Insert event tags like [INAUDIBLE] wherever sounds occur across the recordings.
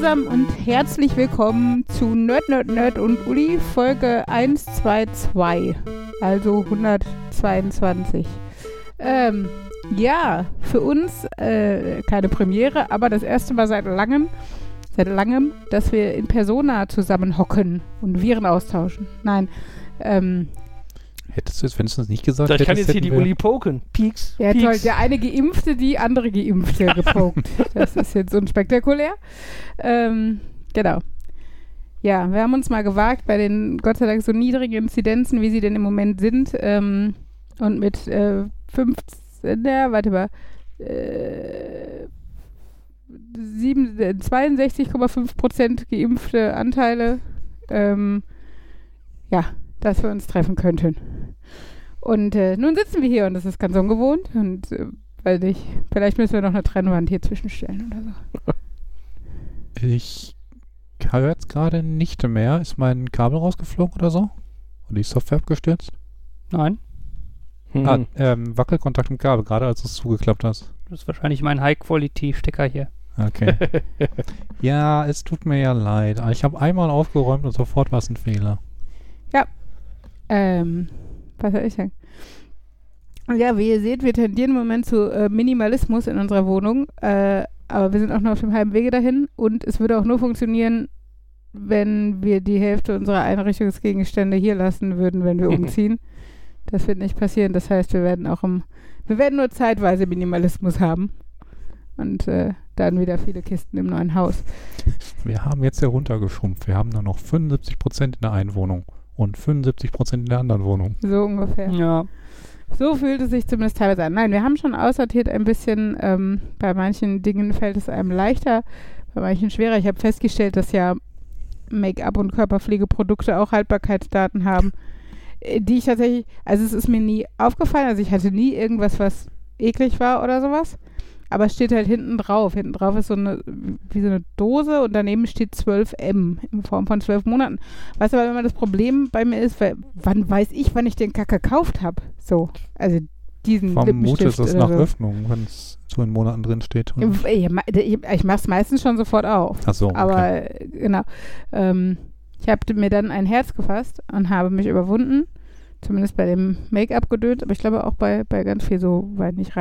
Zusammen und herzlich willkommen zu Nerd, Nerd, Nerd und Uli, Folge 122, also 122. Ähm, ja, für uns äh, keine Premiere, aber das erste Mal seit langem, seit langem, dass wir in Persona zusammen hocken und Viren austauschen. Nein, ähm, Hättest du es, wenn du es nicht gesagt Vielleicht kann jetzt hier die Uli poken. Peaks. Ja, Peaks. toll. Der eine Geimpfte, die andere Geimpfte [LAUGHS] gepokt. das ist jetzt unspektakulär. Ähm, genau. Ja, wir haben uns mal gewagt bei den Gott sei Dank so niedrigen Inzidenzen, wie sie denn im Moment sind. Ähm, und mit äh, 15, ja, warte mal, äh, sieben- äh, 62,5 Prozent geimpfte Anteile. Ähm, ja, dass wir uns treffen könnten. Und äh, nun sitzen wir hier und das ist ganz ungewohnt und äh, weiß nicht, vielleicht müssen wir noch eine Trennwand hier zwischenstellen oder so. [LAUGHS] Ich höre jetzt gerade nicht mehr. Ist mein Kabel rausgeflogen oder so? Oder die Software abgestürzt? Nein, Mhm. Ah, ähm, Wackelkontakt im Kabel, gerade als du es zugeklappt hast. das ist wahrscheinlich mein High-Quality-Stecker hier. Okay. [LAUGHS] ja, es tut mir ja leid. Ich habe einmal aufgeräumt und sofort war es ein Fehler. Ähm, was soll ich sagen? Ja, wie ihr seht, wir tendieren im Moment zu äh, Minimalismus in unserer Wohnung, äh, aber wir sind auch noch auf dem halben Wege dahin und es würde auch nur funktionieren, wenn wir die Hälfte unserer Einrichtungsgegenstände hier lassen würden, wenn wir [LAUGHS] umziehen. Das wird nicht passieren. Das heißt, wir werden auch im, wir werden nur zeitweise Minimalismus haben und äh, dann wieder viele Kisten im neuen Haus. Wir haben jetzt heruntergeschrumpft. Wir haben nur noch 75% in der einen Wohnung und 75% in der anderen Wohnung. So ungefähr. Ja, So fühlt es sich zumindest teilweise an. Nein, wir haben schon aussortiert ein bisschen. Ähm, bei manchen Dingen fällt es einem leichter, bei manchen schwerer. Ich habe festgestellt, dass ja Make-up und Körperpflegeprodukte auch Haltbarkeitsdaten haben, die ich tatsächlich, also es ist mir nie aufgefallen, also ich hatte nie irgendwas, was eklig war oder sowas. Aber es steht halt hinten drauf. Hinten drauf ist so eine, wie so eine Dose und daneben steht 12M in Form von 12 Monaten. Weißt du, aber immer das Problem bei mir ist, weil, wann weiß ich, wann ich den Kack gekauft habe? So, also diesen Vermute ist es nach so. Öffnung, wenn es so in Monaten drin steht. Ich, ich, mache es meistens schon sofort auf. Ach so, okay. Aber genau. Ähm, ich habe mir dann ein Herz gefasst und habe mich überwunden. Zumindest bei dem Make-up gedönt, aber ich glaube auch bei, bei ganz viel so, weiß nicht,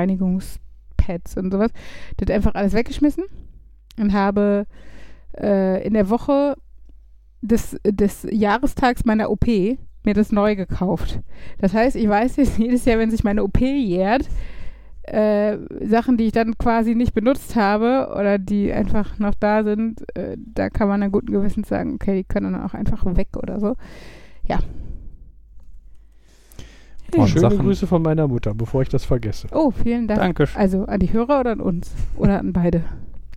Reinigungspads und sowas. Das einfach alles weggeschmissen und habe äh, in der Woche des, des Jahrestags meiner OP mir das neu gekauft. Das heißt, ich weiß jetzt [LAUGHS] jedes Jahr, wenn sich meine OP jährt, äh, Sachen, die ich dann quasi nicht benutzt habe oder die einfach noch da sind, äh, da kann man dann guten Gewissens sagen, okay, die können dann auch einfach weg oder so. Und Schöne Sachen- Grüße von meiner Mutter, bevor ich das vergesse. Oh, vielen Dank. danke. Also an die Hörer oder an uns? Oder an beide?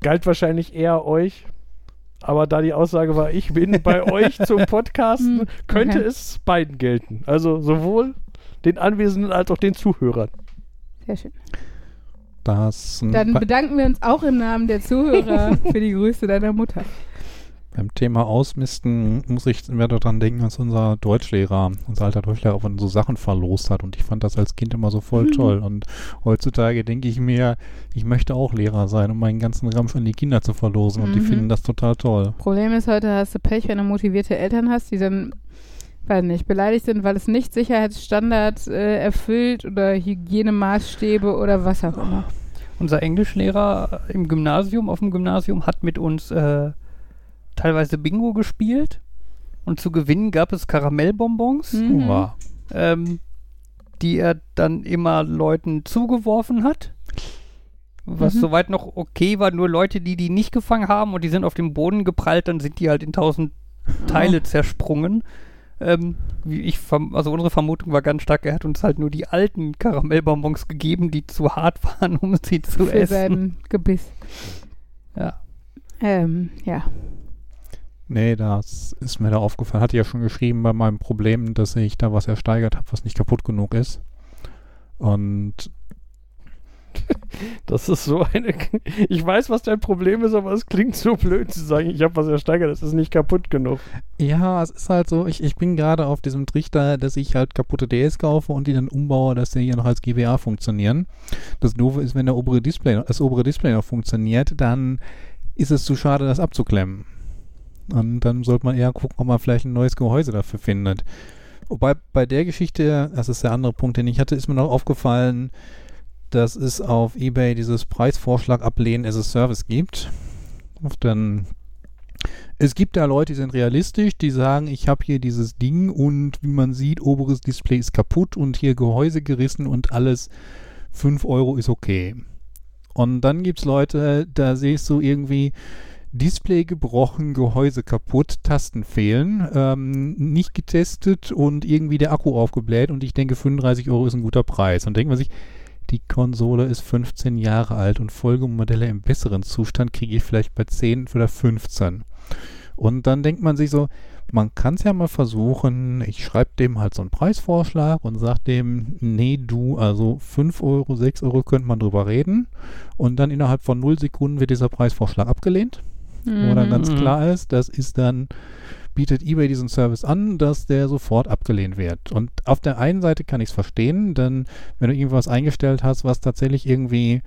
Galt wahrscheinlich eher euch, aber da die Aussage war, ich bin bei [LAUGHS] euch zum Podcasten, Hm, könnte okay. es beiden gelten. Also sowohl den Anwesenden als auch den Zuhörern. Sehr schön. Das Dann bedanken wir uns auch im Namen der Zuhörer [LAUGHS] für die Grüße deiner Mutter. Beim Thema Ausmisten muss ich immer daran denken, als unser Deutschlehrer, unser alter Deutschlehrer, von so Sachen verlost hat. Und ich fand das als Kind immer so voll Mhm. toll. Und heutzutage denke ich mir, ich möchte auch Lehrer sein, um meinen ganzen Ramsch an die Kinder zu verlosen. Und die Mhm. finden das total toll. Problem ist, heute hast du Pech, wenn du motivierte Eltern hast, die dann, weiß nicht, beleidigt sind, weil es nicht Sicherheitsstandards äh, erfüllt oder Hygienemaßstäbe oder was auch immer. Unser Englischlehrer im Gymnasium, auf dem Gymnasium, hat mit uns äh, teilweise Bingo gespielt. Und zu gewinnen gab es Karamellbonbons, Mhm. Ähm, die er dann immer Leuten zugeworfen hat. Was Mhm. soweit noch okay war, nur Leute, die die nicht gefangen haben und die sind auf den Boden geprallt, dann sind die halt in tausend Teile zersprungen. Ähm, wie ich also unsere Vermutung war ganz stark, er hat uns halt nur die alten Karamellbonbons gegeben, die zu hart [LAUGHS] waren, um sie zu Für essen. sein Gebiss. Ja. Ähm, ja. Nee, das ist mir da aufgefallen. Hatte ja schon geschrieben bei meinem Problem, dass ich da was ersteigert habe, was nicht kaputt genug ist. Und [LAUGHS] Das ist so eine. Ich weiß, was dein Problem ist, aber es klingt so blöd zu sagen, ich habe was ersteigert, das ist nicht kaputt genug. ja, es ist halt so, ich, ich bin gerade auf diesem Trichter, dass ich halt kaputte DS kaufe und die dann umbaue, dass die hier noch als GBA funktionieren. Das Doofe ist, wenn der obere Display, das obere Display noch funktioniert, dann ist es zu schade, das abzuklemmen. Und dann sollte man eher gucken, ob man vielleicht ein neues Gehäuse dafür findet. Wobei bei der Geschichte, das ist der andere Punkt, den ich hatte, ist mir noch aufgefallen, dass es auf eBay dieses Preisvorschlag ablehnen as a Service gibt. Dann es gibt da Leute, die sind realistisch, die sagen, ich habe hier dieses Ding und wie man sieht, oberes Display ist kaputt und hier Gehäuse gerissen und alles 5 Euro ist okay. Und dann gibt es Leute, da siehst du irgendwie Display gebrochen, Gehäuse kaputt, Tasten fehlen, ähm, nicht getestet und irgendwie der Akku aufgebläht und ich denke 35 Euro ist ein guter Preis. Und denkt man sich, die Konsole ist 15 Jahre alt und Folgemodelle im besseren Zustand kriege ich vielleicht bei 10 oder 15. Und dann denkt man sich so, man kann es ja mal versuchen, ich schreibe dem halt so einen Preisvorschlag und sage dem, nee, du, also 5 Euro, 6 Euro könnte man drüber reden. Und dann innerhalb von 0 Sekunden wird dieser Preisvorschlag abgelehnt. Mhm. Wo dann ganz Mhm. klar ist, das ist dann, bietet eBay diesen Service an, dass der sofort abgelehnt wird. Und auf der einen Seite kann ich es verstehen, denn wenn du irgendwas eingestellt hast, was tatsächlich irgendwie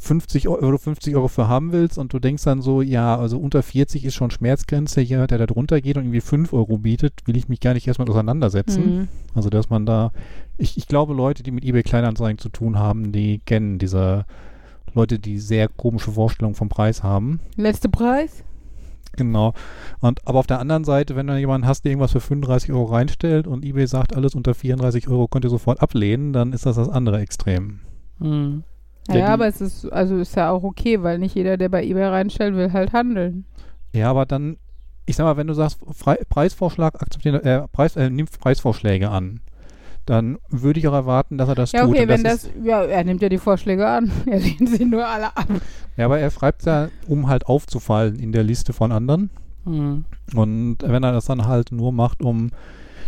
50 Euro, oder 50 Euro für haben willst und du denkst dann so, ja, also unter 40 ist schon Schmerzgrenze, jemand, der da drunter geht und irgendwie 5 Euro bietet, will ich mich gar nicht erstmal auseinandersetzen. Mhm. Also, dass man da, ich, ich glaube, Leute, die mit eBay Kleinanzeigen zu tun haben, die kennen diese Leute, die sehr komische Vorstellungen vom Preis haben. Letzter Preis? Genau. Und aber auf der anderen Seite, wenn du jemanden hast, der irgendwas für 35 Euro reinstellt und eBay sagt, alles unter 34 Euro könnt ihr sofort ablehnen, dann ist das das andere Extrem. Mhm. Ja, Ja, aber es ist, also ist ja auch okay, weil nicht jeder, der bei eBay reinstellt, will halt handeln. Ja, aber dann, ich sag mal, wenn du sagst, Frei, Preisvorschlag akzeptieren, äh, Preis, äh, nimmt Preisvorschläge an, dann würde ich auch erwarten, dass er das Ja, tut. okay, wenn ist- das, ja, er nimmt ja die Vorschläge an. [LAUGHS] Er lehnt sie nur alle ab. Ja, aber er schreibt ja, um halt aufzufallen in der Liste von anderen. Mhm. Und wenn er das dann halt nur macht, um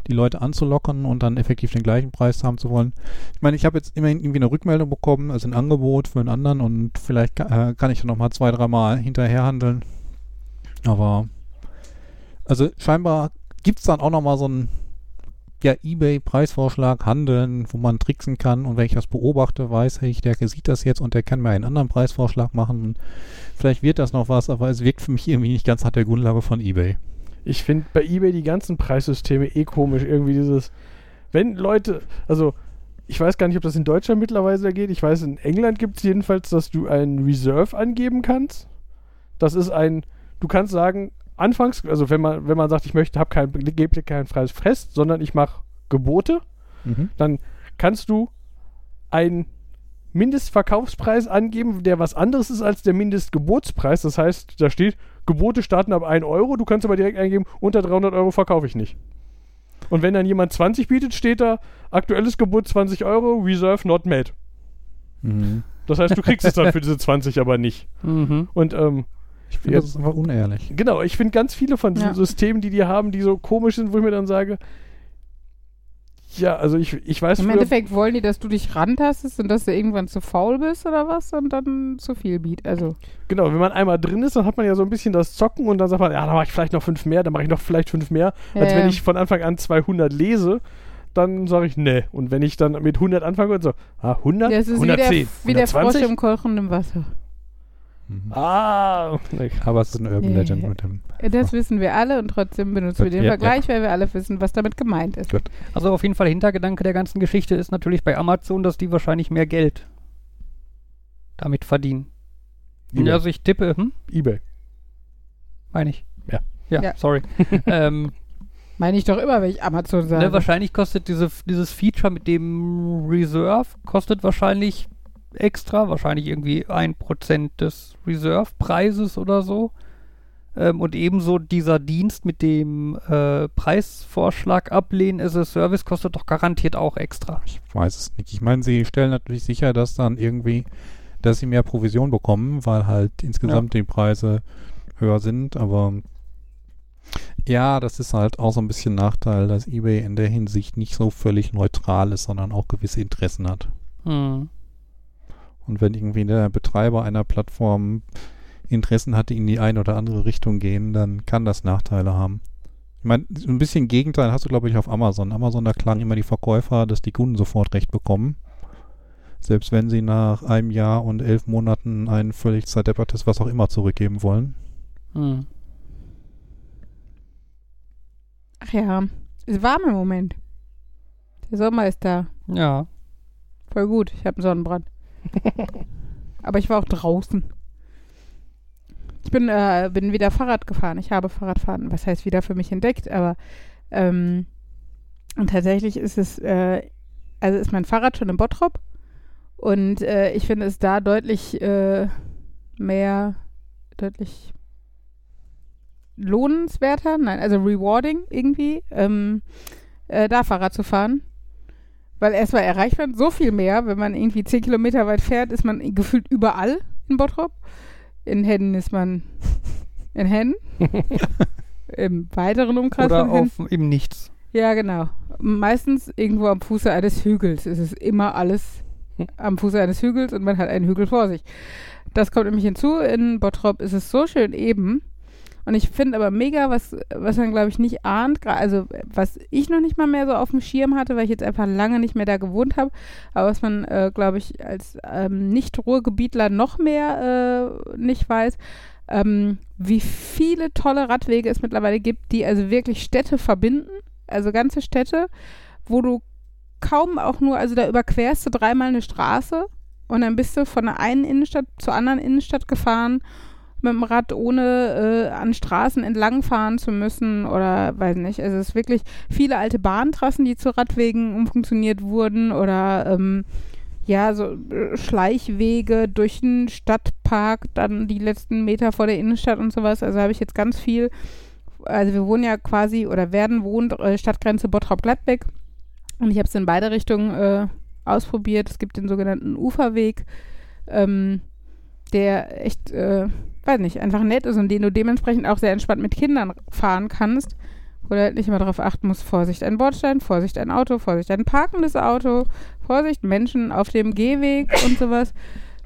die Leute anzulockern und dann effektiv den gleichen Preis haben zu wollen. Ich meine, ich habe jetzt immerhin irgendwie eine Rückmeldung bekommen, also ein Angebot für einen anderen und vielleicht äh, kann ich dann nochmal zwei, dreimal hinterher handeln. Aber also scheinbar gibt es dann auch nochmal so einen ja, Ebay-Preisvorschlag, Handeln, wo man tricksen kann und wenn ich das beobachte, weiß ich, der sieht das jetzt und der kann mir einen anderen Preisvorschlag machen. Vielleicht wird das noch was, aber es wirkt für mich irgendwie nicht ganz nach der Grundlage von Ebay. Ich finde bei eBay die ganzen Preissysteme eh komisch. Irgendwie dieses, wenn Leute, also ich weiß gar nicht, ob das in Deutschland mittlerweile geht. Ich weiß, in England gibt es jedenfalls, dass du einen Reserve angeben kannst. Das ist ein, du kannst sagen, anfangs, also wenn man, wenn man sagt, ich möchte, habe kein, gebe kein freies Fest, sondern ich mache Gebote, dann kannst du einen Mindestverkaufspreis angeben, der was anderes ist als der Mindestgebotspreis. Das heißt, da steht, Gebote starten ab 1 Euro, du kannst aber direkt eingeben, unter 300 Euro verkaufe ich nicht. Und wenn dann jemand 20 bietet, steht da, aktuelles Gebot 20 Euro, Reserve not met. Mhm. Das heißt, du kriegst es dann für diese [LAUGHS] 20 aber nicht. Mhm. Und ähm, Ich finde, das ist einfach unehrlich. genau, ich finde ganz viele von diesen Ja. Systemen, die die haben, die so komisch sind, wo ich mir dann sage, ja, also ich, ich weiß Im Endeffekt wollen die, dass du dich rantastest und dass du irgendwann zu faul bist oder was und dann zu viel biet. Also, Genau, wenn man einmal drin ist, dann hat man ja so ein bisschen das Zocken und dann sagt man, ja, da mache ich vielleicht noch fünf mehr, dann mache ich noch vielleicht fünf mehr. Als ja, wenn ja. ich von Anfang an 200 lese, dann sage ich, nee. Und wenn ich dann mit 100 anfange und so, ah, 100, das ist 110, wie der, wie der Frosch 120? im kochenden Wasser. Mhm. Ah, nee. Aber es ist ein Urban Ja, Legend ja. mit dem. Das wissen wir alle und trotzdem benutzen wir den ja, Vergleich, weil wir alle wissen, was damit gemeint ist. Gut. Also auf jeden Fall Hintergedanke der ganzen Geschichte ist natürlich bei Amazon, dass die wahrscheinlich mehr Geld damit verdienen. eBay. Also ich tippe, hm? eBay. Meine ich. Ja. Ja, Ja. sorry. [LAUGHS] ähm, Meine ich doch immer, wenn ich Amazon sage. ne, wahrscheinlich kostet diese, dieses Feature mit dem Reserve, kostet wahrscheinlich extra, wahrscheinlich irgendwie ein Prozent des Reserve-Preises oder so. Ähm, und ebenso dieser Dienst mit dem äh, Preisvorschlag ablehnen as a Service kostet doch garantiert auch extra. Ich weiß es nicht. Ich meine, sie stellen natürlich sicher, dass dann irgendwie, dass sie mehr Provision bekommen, weil halt insgesamt die Preise höher sind, aber ja, das ist halt auch so ein bisschen Nachteil, dass eBay in der Hinsicht nicht so völlig neutral ist, sondern auch gewisse Interessen hat. Hm. Und wenn irgendwie der Betreiber einer Plattform Interessen hat, die in die eine oder andere Richtung gehen, dann kann das Nachteile haben. Ich meine, so ein bisschen Gegenteil hast du, glaube ich, auf Amazon. Amazon, da klagen immer die Verkäufer, dass die Kunden sofort recht bekommen. Selbst wenn sie nach einem Jahr und elf Monaten ein völlig zerdeppertes was auch immer zurückgeben wollen. Hm. Ach ja, ist warm im Moment. Der Sommer ist da. Ja. Voll gut. Ich habe einen Sonnenbrand. [LAUGHS] Aber ich war auch draußen. Ich bin, äh, bin wieder Fahrrad gefahren. Ich habe Fahrradfahren, was heißt wieder für mich entdeckt, aber ähm, und tatsächlich ist es, äh, also ist mein Fahrrad schon im Bottrop und äh, ich finde es da deutlich äh, mehr, deutlich lohnenswerter, nein, also rewarding irgendwie, ähm, äh, da Fahrrad zu fahren. Weil erstmal erreicht man so viel mehr, wenn man irgendwie zehn Kilometer weit fährt, ist man gefühlt überall in Bottrop. In Hennen ist man [LAUGHS] in Hennen. [LAUGHS] Im weiteren Umkreis Oder von auf im Nichts. Ja, genau. Meistens irgendwo am Fuße eines Hügels. Es ist immer alles am Fuße eines Hügels und man hat einen Hügel vor sich. Das kommt nämlich hinzu. In Bottrop ist es so schön eben. Und ich finde aber mega, was, was man, glaube ich, nicht ahnt, also was ich noch nicht mal mehr so auf dem Schirm hatte, weil ich jetzt einfach lange nicht mehr da gewohnt habe, aber was man, äh, glaube ich, als ähm, Nicht-Ruhrgebietler noch mehr äh, nicht weiß, ähm, wie viele tolle Radwege es mittlerweile gibt, die also wirklich Städte verbinden, also ganze Städte, wo du kaum auch nur, also da überquerst du dreimal eine Straße und dann bist du von der einen Innenstadt zur anderen Innenstadt gefahren mit dem Rad, ohne äh, an Straßen entlangfahren zu müssen oder weiß nicht. Also es ist wirklich viele alte Bahntrassen, die zu Radwegen umfunktioniert wurden oder ähm, ja, so äh, Schleichwege durch den Stadtpark, dann die letzten Meter vor der Innenstadt und sowas. Also habe ich jetzt ganz viel, also wir wohnen ja quasi oder werden wohnt äh, Stadtgrenze Bottrop-Gladbeck und ich habe es in beide Richtungen äh, ausprobiert. Es gibt den sogenannten Uferweg, ähm, der echt, äh, weiß nicht, einfach nett ist und den du dementsprechend auch sehr entspannt mit Kindern fahren kannst, wo du halt nicht immer darauf achten musst, Vorsicht, ein Bordstein, Vorsicht, ein Auto, Vorsicht, ein parkendes Auto, Vorsicht, Menschen auf dem Gehweg und sowas.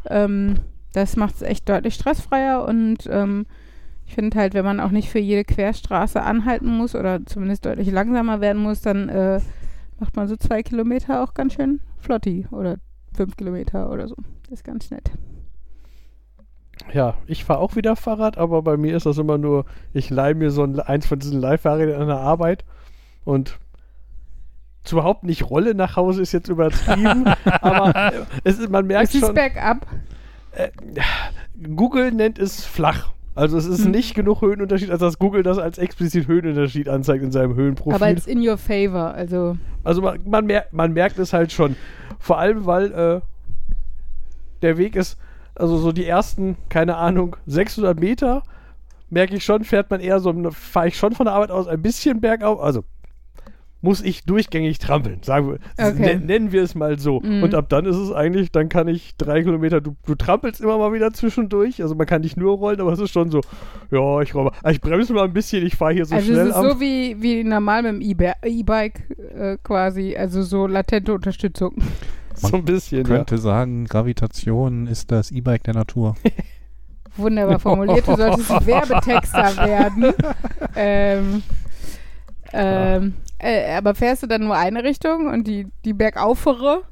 Ähm, das macht es echt deutlich stressfreier und ähm, ich finde halt, wenn man auch nicht für jede Querstraße anhalten muss oder zumindest deutlich langsamer werden muss, dann äh, macht man so zwei Kilometer auch ganz schön flotti oder fünf Kilometer oder so. Das ist ganz nett. Ja, ich fahre auch wieder Fahrrad, aber bei mir ist das immer nur, ich leihe mir so ein, eins von diesen Leihfahrrädern an der Arbeit und zu überhaupt nicht Rolle nach Hause ist jetzt übertrieben, [LAUGHS] aber äh, es ist, man merkt Ist es schon, bergab? Google nennt es flach. Also es ist Hm. nicht genug Höhenunterschied, als dass Google das als explizit Höhenunterschied anzeigt in seinem Höhenprofil. Aber it's in your favor. Also, Also man, man, mer man merkt es halt schon. Vor allem, weil äh, der Weg ist, also so die ersten, keine Ahnung, 600 Meter, merke ich schon, fährt man eher so, fahre ich schon von der Arbeit aus ein bisschen bergauf, also muss ich durchgängig trampeln, sagen wir, Okay. nen- nennen wir es mal so. Mhm. Und ab dann ist es eigentlich, dann kann ich drei Kilometer, du, du trampelst immer mal wieder zwischendurch, also man kann nicht nur rollen, aber es ist schon so, ja, ich rolle mal, ich bremse mal ein bisschen, ich fahre hier so also es schnell ist am so wie, wie normal mit dem E-Bike äh, quasi. Also so latente Unterstützung. [LAUGHS] so ein bisschen, ja. könnte sagen, Gravitation ist das E-Bike der Natur. [LAUGHS] Wunderbar formuliert. Du solltest Werbetexter werden. [LAUGHS] ähm, ähm, äh, aber fährst du dann nur eine Richtung und die, die bergaufere,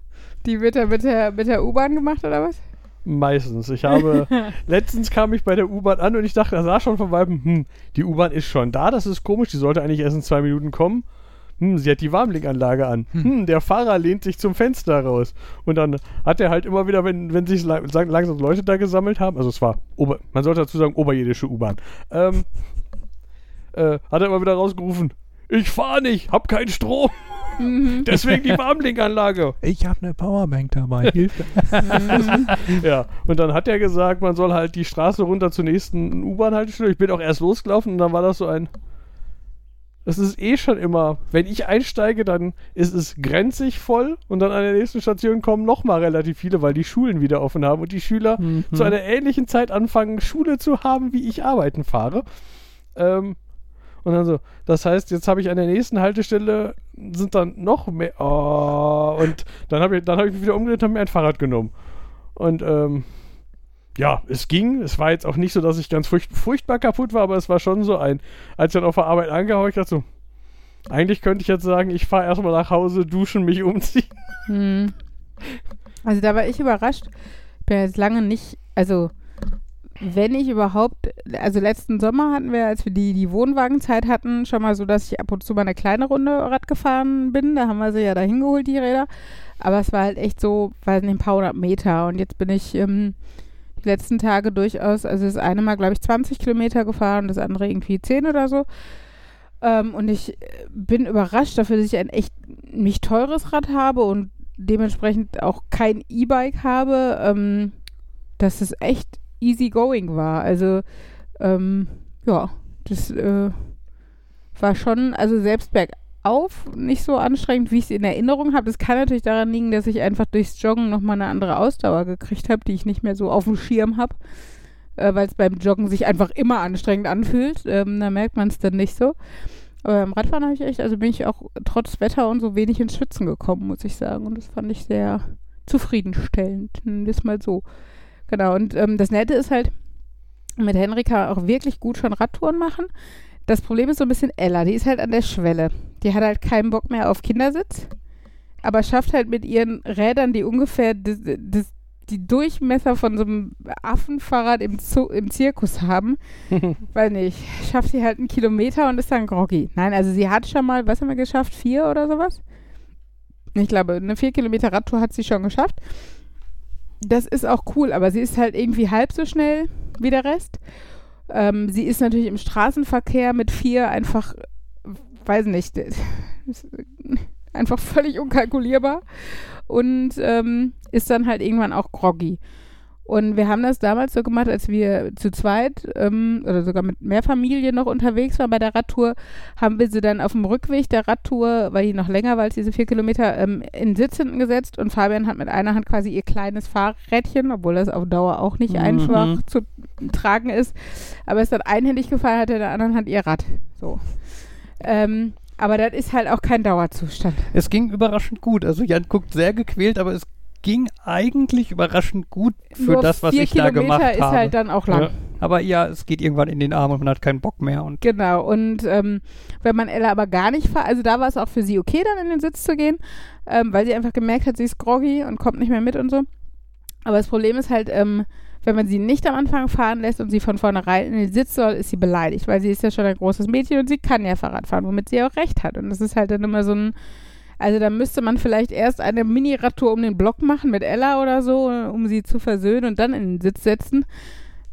die wird dann mit der, mit der U-Bahn gemacht oder was? Meistens. Ich habe, letztens kam ich bei der U-Bahn an und ich dachte, da sah schon von Weitem, hm, die U-Bahn ist schon da, das ist komisch, die sollte eigentlich erst in zwei Minuten kommen. Hm, sie hat die Warmlinkanlage an. Hm, der Fahrer lehnt sich zum Fenster raus. Und dann hat er halt immer wieder, wenn, wenn sich langsam Leute da gesammelt haben, also es war, Ober man sollte dazu sagen, oberjährliche U-Bahn, ähm, äh, hat er immer wieder rausgerufen, ich fahre nicht, hab keinen Strom, Mhm. deswegen die [LAUGHS] Warmlinkanlage. Ich habe eine Powerbank dabei. Hilfe. [LAUGHS] Ja, und dann hat er gesagt, man soll halt die Straße runter zur nächsten U-Bahn-Haltestelle. Ich bin auch erst losgelaufen und dann war das so ein. Es ist eh schon immer, wenn ich einsteige, dann ist es grenzig voll und dann an der nächsten Station kommen nochmal relativ viele, weil die Schulen wieder offen haben und die Schüler Mhm. zu einer ähnlichen Zeit anfangen, Schule zu haben, wie ich arbeiten fahre. Ähm, und dann so, das heißt, jetzt habe ich an der nächsten Haltestelle sind dann noch mehr. Oh, und dann habe ich, dann hab ich mich wieder umgedreht und habe mir ein Fahrrad genommen. Und ähm, ja, es ging. Es war jetzt auch nicht so, dass ich ganz furcht, furchtbar kaputt war, aber es war schon so ein. Als ich dann auf der Arbeit angehauen, ich dachte so, eigentlich könnte ich jetzt sagen, ich fahre erstmal nach Hause, duschen, mich umziehen. Hm. Also da war ich überrascht. Ich bin jetzt lange nicht, also wenn ich überhaupt, also letzten Sommer hatten wir, als wir die, die Wohnwagenzeit hatten, schon mal so, dass ich ab und zu mal eine kleine Runde Rad gefahren bin. Da haben wir sie ja dahin geholt, die Räder. Aber es war halt echt so, weiß nicht, ein paar hundert Meter. Und jetzt bin ich ähm, letzten Tage durchaus, also das eine Mal, glaube ich, 20 Kilometer gefahren, das andere irgendwie 10 oder so. Ähm, und ich bin überrascht dafür, dass ich ein echt nicht teures Rad habe und dementsprechend auch kein E-Bike habe, ähm, dass es echt easy going war. Also, ähm, ja, das äh, war schon, also selbst bergauf nicht so anstrengend, wie ich es in Erinnerung habe. Das kann natürlich daran liegen, dass ich einfach durchs Joggen nochmal eine andere Ausdauer gekriegt habe, die ich nicht mehr so auf dem Schirm habe, äh, weil es beim Joggen sich einfach immer anstrengend anfühlt. Ähm, da merkt man es dann nicht so. Aber beim Radfahren habe ich echt, also bin ich auch trotz Wetter und so wenig ins Schwitzen gekommen, muss ich sagen. Und das fand ich sehr zufriedenstellend. Das mal so. Genau, und ähm, das Nette ist halt, mit Henrika auch wirklich gut schon Radtouren machen. Das Problem ist so ein bisschen Ella, die ist halt an der Schwelle. Die hat halt keinen Bock mehr auf Kindersitz, aber schafft halt mit ihren Rädern, die ungefähr das, das, die Durchmesser von so einem Affenfahrrad im, Zoo, im Zirkus haben, [LAUGHS] weil nicht, schafft sie halt einen Kilometer und ist dann groggy. Nein, also sie hat schon mal, was haben wir geschafft, vier oder sowas? Ich glaube, eine vier Kilometer Radtour hat sie schon geschafft. Das ist auch cool, aber sie ist halt irgendwie halb so schnell wie der Rest. Ähm, sie ist natürlich im Straßenverkehr mit vier einfach, weiß nicht, [LAUGHS] einfach völlig unkalkulierbar und ähm, ist dann halt irgendwann auch groggy. Und wir haben das damals so gemacht, als wir zu zweit ähm, oder sogar mit mehr Familie noch unterwegs waren bei der Radtour, haben wir sie dann auf dem Rückweg der Radtour, weil die noch länger war als diese vier Kilometer, ähm, in Sitz hinten gesetzt und Fabian hat mit einer Hand quasi ihr kleines Fahrrädchen, obwohl das auf Dauer auch nicht Mhm. einfach zu tragen ist, aber es dann einhändig gefahren hat, in der anderen Hand ihr Rad. So. Ähm, aber das ist halt auch kein Dauerzustand. Es ging überraschend gut. Also Jan guckt sehr gequält, aber es ging eigentlich überraschend gut für Nur das, was vier ich da Kilometer gemacht ist habe. halt dann auch lang. Ja. aber ja, es geht irgendwann in den Arm und man hat keinen Bock mehr. Und Genau, und ähm, wenn man Ella aber gar nicht fährt, also da war es auch für sie okay, dann in den Sitz zu gehen, ähm, weil sie einfach gemerkt hat, sie ist groggy und kommt nicht mehr mit und so. Aber das Problem ist halt, ähm, wenn man sie nicht am Anfang fahren lässt und sie von vornherein in den Sitz soll, ist sie beleidigt, weil sie ist ja schon ein großes Mädchen und sie kann ja Fahrrad fahren, womit sie auch recht hat. Und das ist halt dann immer so ein, also da müsste man vielleicht erst eine Mini-Radtour um den Block machen mit Ella oder so, um sie zu versöhnen und dann in den Sitz setzen.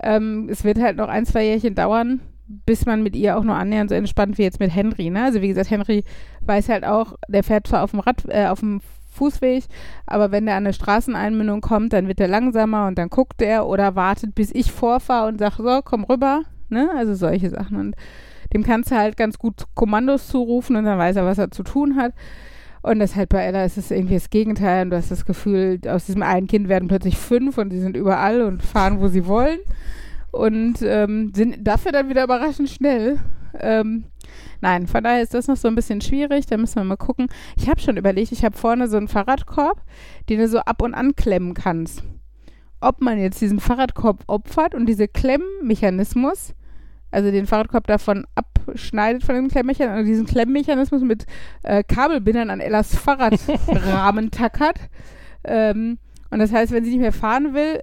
Ähm, es wird halt noch ein, zwei Jährchen dauern, bis man mit ihr auch nur annähernd so entspannt wie jetzt mit Henry. Ne? Also wie gesagt, Henry weiß halt auch, der fährt zwar auf dem Rad, äh, auf dem Fußweg, aber wenn der an eine Straßeneinmündung kommt, dann wird er langsamer und dann guckt er oder wartet, bis ich vorfahre und sage, so, komm rüber. Ne? Also solche Sachen. Und dem kannst du halt ganz gut Kommandos zurufen und dann weiß er, was er zu tun hat. Und das halt bei Ella ist es irgendwie das Gegenteil. Und du hast das Gefühl, aus diesem einen Kind werden plötzlich fünf und die sind überall und fahren, wo sie wollen. Und ähm, sind dafür dann wieder überraschend schnell. Ähm, nein, von daher ist das noch so ein bisschen schwierig. Da müssen wir mal gucken. Ich habe schon überlegt, ich habe vorne so einen Fahrradkorb, den du so ab und an klemmen kannst. Ob man jetzt diesen Fahrradkorb opfert und diese Klemmmechanismus, also den Fahrradkorb davon abschneidet von dem Klemmmechanismus, diesen Klemmmechanismus mit äh, Kabelbindern an Ellas Fahrradrahmen [LAUGHS] tackert. Ähm, und das heißt, wenn sie nicht mehr fahren will,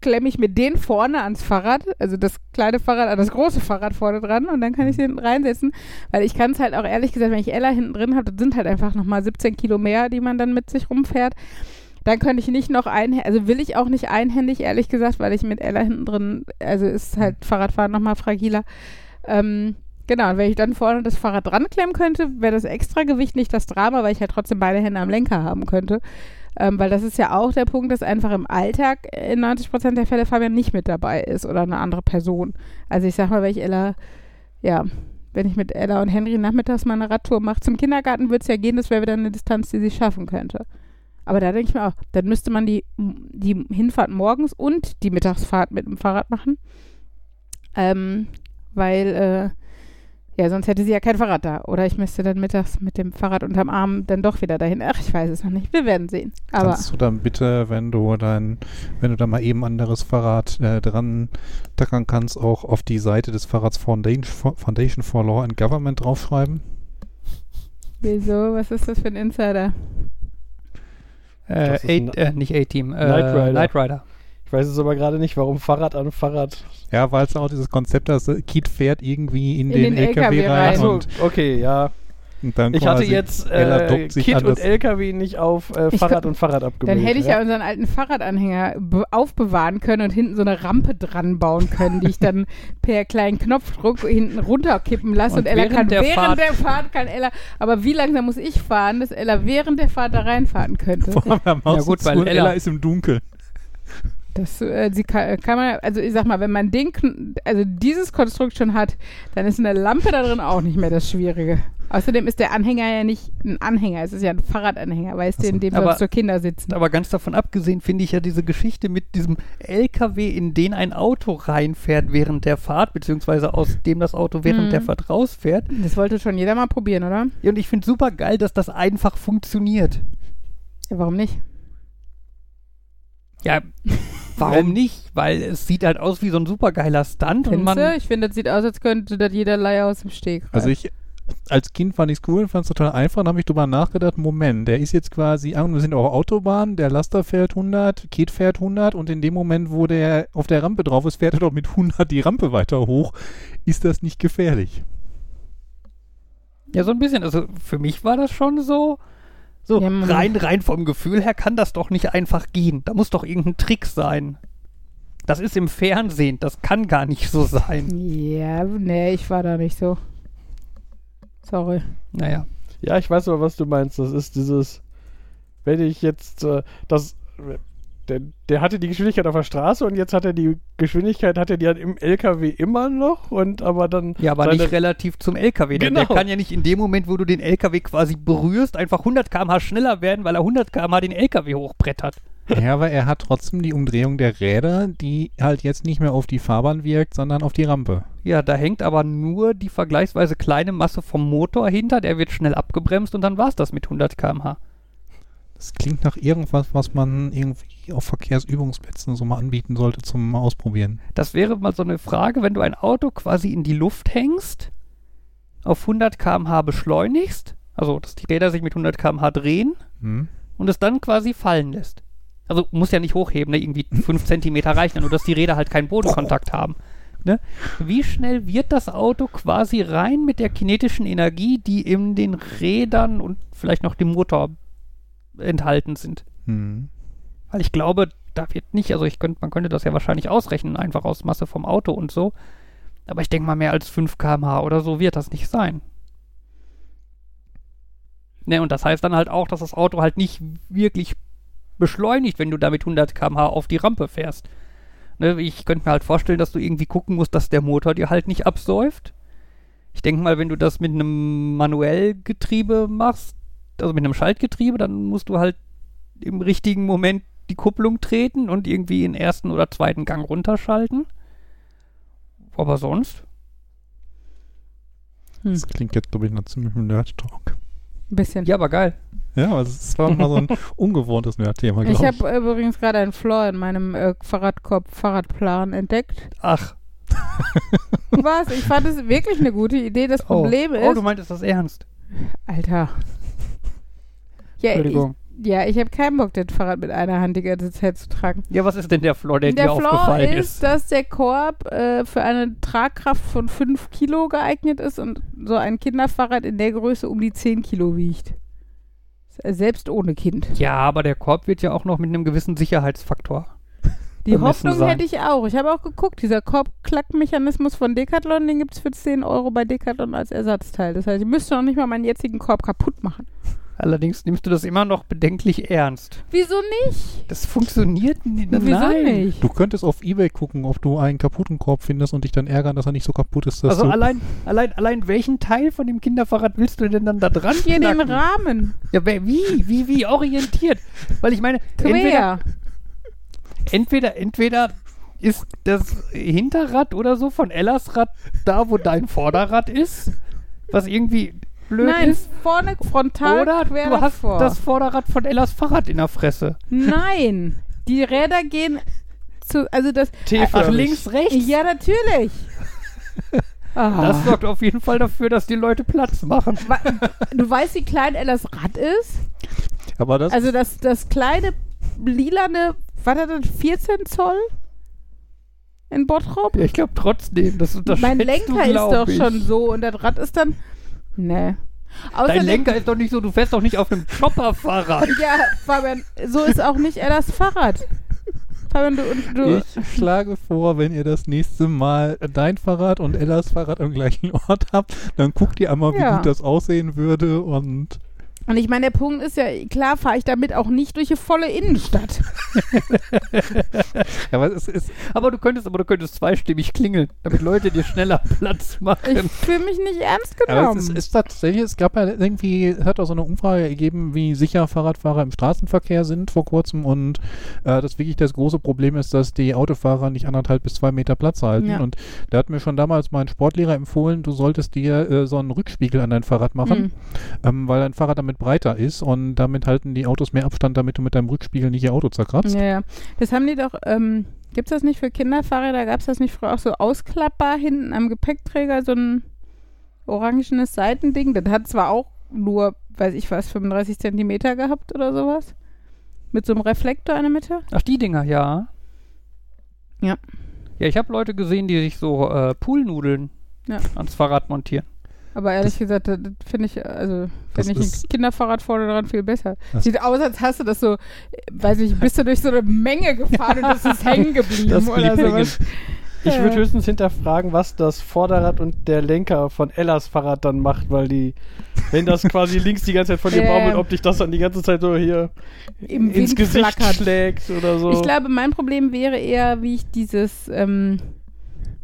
klemme ich mir den vorne ans Fahrrad, also das kleine Fahrrad an das große Fahrrad vorne dran und dann kann ich den reinsetzen, weil ich kann es halt auch ehrlich gesagt, wenn ich Ella hinten drin habe, das sind halt einfach nochmal 17 Kilo mehr, die man dann mit sich rumfährt. Dann könnte ich nicht noch ein, also will ich auch nicht einhändig, ehrlich gesagt, weil ich mit Ella hinten drin, also ist halt Fahrradfahren nochmal fragiler. Ähm, genau, und wenn ich dann vorne das Fahrrad dran klemmen könnte, wäre das Extragewicht nicht das Drama, weil ich halt trotzdem beide Hände am Lenker haben könnte. Ähm, weil das ist ja auch der Punkt, dass einfach im Alltag in 90 Prozent der Fälle Fabian nicht mit dabei ist oder eine andere Person. Also ich sag mal, wenn ich Ella, ja, wenn ich mit Ella und Henry nachmittags mal eine Radtour mache zum Kindergarten, würde es ja gehen, das wäre wieder eine Distanz, die sie schaffen könnte. Aber da denke ich mir auch, dann müsste man die, die Hinfahrt morgens und die Mittagsfahrt mit dem Fahrrad machen. Ähm, weil, äh, ja, sonst hätte sie ja kein Fahrrad da. Oder ich müsste dann mittags mit dem Fahrrad unterm Arm dann doch wieder dahin. Ach, ich weiß es noch nicht. Wir werden sehen. Aber Kannst du dann bitte, wenn du dein, wenn du da mal eben anderes Fahrrad äh, dran tackern kannst, auch auf die Seite des Fahrrads Foundation for, Foundation for Law and Government draufschreiben? wieso? Was ist das für ein Insider? Äh, A- ein- äh, nicht A-Team. Äh, Knight Rider. Knight Rider. Ich weiß es aber gerade nicht, warum Fahrrad an Fahrrad. Ja, weil es auch dieses Konzept, dass Keith fährt irgendwie in, In den, den LKW, LKW rein rein. Achso, und, okay, ja. und dann Ich hatte jetzt äh, Kit und LKW nicht auf äh, Fahrrad und Fahrrad Dann abgebildet. hätte ich ja unseren alten Fahrradanhänger be- aufbewahren können und hinten so eine Rampe dran bauen können, die ich dann [LAUGHS] per kleinen Knopfdruck hinten runterkippen lasse. Und, Und Ella während kann der während Fahrt- der Fahrt kann Ella, aber wie langsam muss ich fahren, dass Ella während der Fahrt da reinfahren könnte? Vor allem, da machst gut, weil Ella- Ella ist im Dunkeln. Das äh, sie kann, kann man, also ich sag mal, wenn man den, also dieses Konstrukt schon hat, dann ist eine Lampe da drin auch nicht mehr das Schwierige. Außerdem ist der Anhänger ja nicht ein Anhänger, es ist ja ein Fahrradanhänger, weißt du, in dem Aber- so Kinder sitzen. Aber ganz davon abgesehen finde ich ja diese Geschichte mit diesem LKW, in den ein Auto reinfährt während der Fahrt, beziehungsweise aus dem das Auto während Mhm. der Fahrt rausfährt. Das wollte schon jeder mal probieren, oder? Ja, und ich finde super geil, dass das einfach funktioniert. Ja, warum nicht? Ja, [LAUGHS] warum nicht? Weil es sieht halt aus wie so ein supergeiler Stunt und Findest man. du? Ich finde, das sieht aus, als könnte das jeder Leier aus dem Steg. Also ich, als Kind fand ich es cool, fand es total einfach, dann habe ich drüber nachgedacht, Moment, der ist jetzt quasi, ah, wir sind auf Autobahn, der Laster fährt 100, Kit fährt 100 und in dem Moment, wo der auf der Rampe drauf ist, fährt er doch mit 100 die Rampe weiter hoch. Ist das nicht gefährlich? Ja, so ein bisschen. Also für mich war das schon so. So, Ja, rein, rein vom Gefühl her kann das doch nicht einfach gehen. Da muss doch irgendein Trick sein. Das ist im Fernsehen, das kann gar nicht so sein. Ja, nee, ich war da nicht so. Sorry. Naja. Ja, ich weiß aber, was du meinst. Das ist dieses, wenn ich jetzt äh, das. Der, der hatte die Geschwindigkeit auf der Straße und jetzt hat er die Geschwindigkeit, hat er die halt im LKW immer noch und aber dann. Ja, aber seine- nicht relativ zum LKW. Der, der Genau. kann ja nicht in dem Moment, wo du den LKW quasi berührst, einfach 100 km/h schneller werden, weil er 100 km/h den LKW hochbrettert. [LAUGHS] Ja, aber er hat trotzdem die Umdrehung der Räder, die halt jetzt nicht mehr auf die Fahrbahn wirkt, sondern auf die Rampe. Ja, da hängt aber nur die vergleichsweise kleine Masse vom Motor hinter, der wird schnell abgebremst und dann war es das mit 100 km/h. Das klingt nach irgendwas, was man irgendwie auf Verkehrsübungsplätzen so mal anbieten sollte zum Ausprobieren. Das wäre mal so eine Frage, wenn du ein Auto quasi in die Luft hängst, auf 100 km/h beschleunigst, also dass die Räder sich mit 100 km/h drehen Hm? und es dann quasi fallen lässt. Also muss ja nicht hochheben, ne? irgendwie 5 cm reichen, nur dass die Räder halt keinen Bodenkontakt haben. Ne? Wie schnell wird das Auto quasi rein mit der kinetischen Energie, die in den Rädern und vielleicht noch dem Motor enthalten sind? Hm. Weil ich glaube, da wird nicht, also ich könnte, man könnte das ja wahrscheinlich ausrechnen, einfach aus Masse vom Auto und so. Aber ich denke mal, mehr als 5 km/h oder so wird das nicht sein. Ne, und das heißt dann halt auch, dass das Auto halt nicht wirklich beschleunigt, wenn du da mit 100 km/h auf die Rampe fährst. Ne, ich könnte mir halt vorstellen, dass du irgendwie gucken musst, dass der Motor dir halt nicht absäuft. Ich denke mal, wenn du das mit einem Manuellgetriebe machst, also mit einem Schaltgetriebe, dann musst du halt im richtigen Moment die Kupplung treten und irgendwie in ersten oder zweiten Gang runterschalten. Aber sonst? Das klingt jetzt, glaube ich, nach ziemlichem Nerd-Talk. Ein bisschen. Ja, aber geil. Ja, aber es war mal so ein [LAUGHS] ungewohntes Nerd-Thema, ich glaube ich. habe übrigens gerade einen Floor in meinem äh, Fahrradkorb Fahrradplan entdeckt. Ach. Was? Ich fand es wirklich eine gute Idee. Das Problem oh. oh, ist. du meintest das ernst. Alter. Ja, ich, Entschuldigung. ja, ich habe keinen Bock, das Fahrrad mit einer Hand die ganze Zeit zu tragen. Ja, was ist denn der Floor, der, Der dir Flaw aufgefallen ist, ist? dass der Korb äh, für eine Tragkraft von 5 Kilo geeignet ist und so ein Kinderfahrrad in der Größe um die 10 Kilo wiegt. Selbst ohne Kind. Ja, aber der Korb wird ja auch noch mit einem gewissen Sicherheitsfaktor. [LAUGHS] Die Hoffnung sein. hätte ich auch. Ich habe auch geguckt, dieser Korb-Klack-Mechanismus von Decathlon, den gibt es für 10 Euro bei Decathlon als Ersatzteil. Das heißt, ich müsste noch nicht mal meinen jetzigen Korb kaputt machen. Allerdings nimmst du das immer noch bedenklich ernst. Wieso nicht? Das funktioniert nicht. Wieso Nein. nicht? Du könntest auf Ebay gucken, ob du einen kaputten Korb findest und dich dann ärgern, dass er nicht so kaputt ist, dass Also du allein, allein, allein welchen Teil von dem Kinderfahrrad willst du denn dann da dran Hier den knacken? Rahmen. Ja, wie? Wie, wie orientiert? Weil ich meine, entweder, entweder, entweder ist das Hinterrad oder so von Ellas Rad da, wo dein Vorderrad ist, was irgendwie blöd Nein, ist. vorne frontal Oder quer du hast davor. das Vorderrad von Ellas Fahrrad in der Fresse. Nein, die Räder gehen zu, also das, T-förmig. Ach, links, rechts. ja natürlich. Ah. [LAUGHS] Das sorgt auf jeden Fall dafür, dass die Leute Platz machen. Du weißt, wie klein Ellas Rad ist? Aber das Also das, das kleine lilane, was hat das, 14 Zoll in Bottrop? Ja, ich glaube trotzdem, das unterschätzt mein du, Lenker ist glaub doch ich. schon so und das Rad ist dann. Nee. Dein Außerdem- Lenker ist doch nicht so, du fährst doch nicht auf einem Chopper-Fahrrad. Ja, Fabian, so ist auch nicht Ellas Fahrrad. Fabian, du, du Ich schlage vor, wenn ihr das nächste Mal dein Fahrrad und Ellas Fahrrad am gleichen Ort habt, dann guckt ihr einmal, wie Ja. gut das aussehen würde und Und ich meine, der Punkt ist ja, klar fahre ich damit auch nicht durch die volle Innenstadt. [LAUGHS] aber es ist Aber du könntest, aber du könntest zweistimmig klingeln, damit Leute dir schneller [LAUGHS] Platz Ich machen. fühle mich nicht ernst aber genommen. es ist, ist tatsächlich, es gab ja irgendwie, es hat auch so eine Umfrage ergeben, wie sicher Fahrradfahrer im Straßenverkehr sind vor kurzem und äh, das wirklich das große Problem ist, dass die Autofahrer nicht anderthalb bis zwei Meter Platz halten Ja. und da hat mir schon damals mein Sportlehrer empfohlen, du solltest dir äh, so einen Rückspiegel an dein Fahrrad machen, Hm. ähm, weil dein Fahrrad damit breiter ist und damit halten die Autos mehr Abstand, damit du mit deinem Rückspiegel nicht ihr Auto zerkratzt. Ja, ja. Das haben die doch, ähm, gibt's das nicht für Kinderfahrräder? Gab's das nicht früher auch so ausklappbar hinten am Gepäckträger, so ein orangenes Seitending? Das hat zwar auch nur, weiß ich was, 35 Zentimeter gehabt oder sowas. Mit so einem Reflektor in der Mitte. Ach, die Dinger, ja. Ja. Ja, ich habe Leute gesehen, die sich so äh, Poolnudeln Ja. ans Fahrrad montieren. Aber ehrlich gesagt, das, das finde ich, also, Das finde ich ein Kinderfahrrad vorne dran viel besser. Das- Sieht aus, als hast du das so, weiß nicht, bist du durch so eine Menge gefahren und das ist hängen geblieben Das oder sowas. Ich Ja. würde höchstens hinterfragen, was das Vorderrad und der Lenker von Ellas Fahrrad dann macht, weil die, wenn das quasi [LAUGHS] links die ganze Zeit von dir baumelt, ob dich das dann die ganze Zeit so hier Im ins Wind Gesicht flackert. schlägt oder so. Ich glaube, mein Problem wäre eher, wie ich dieses, ähm,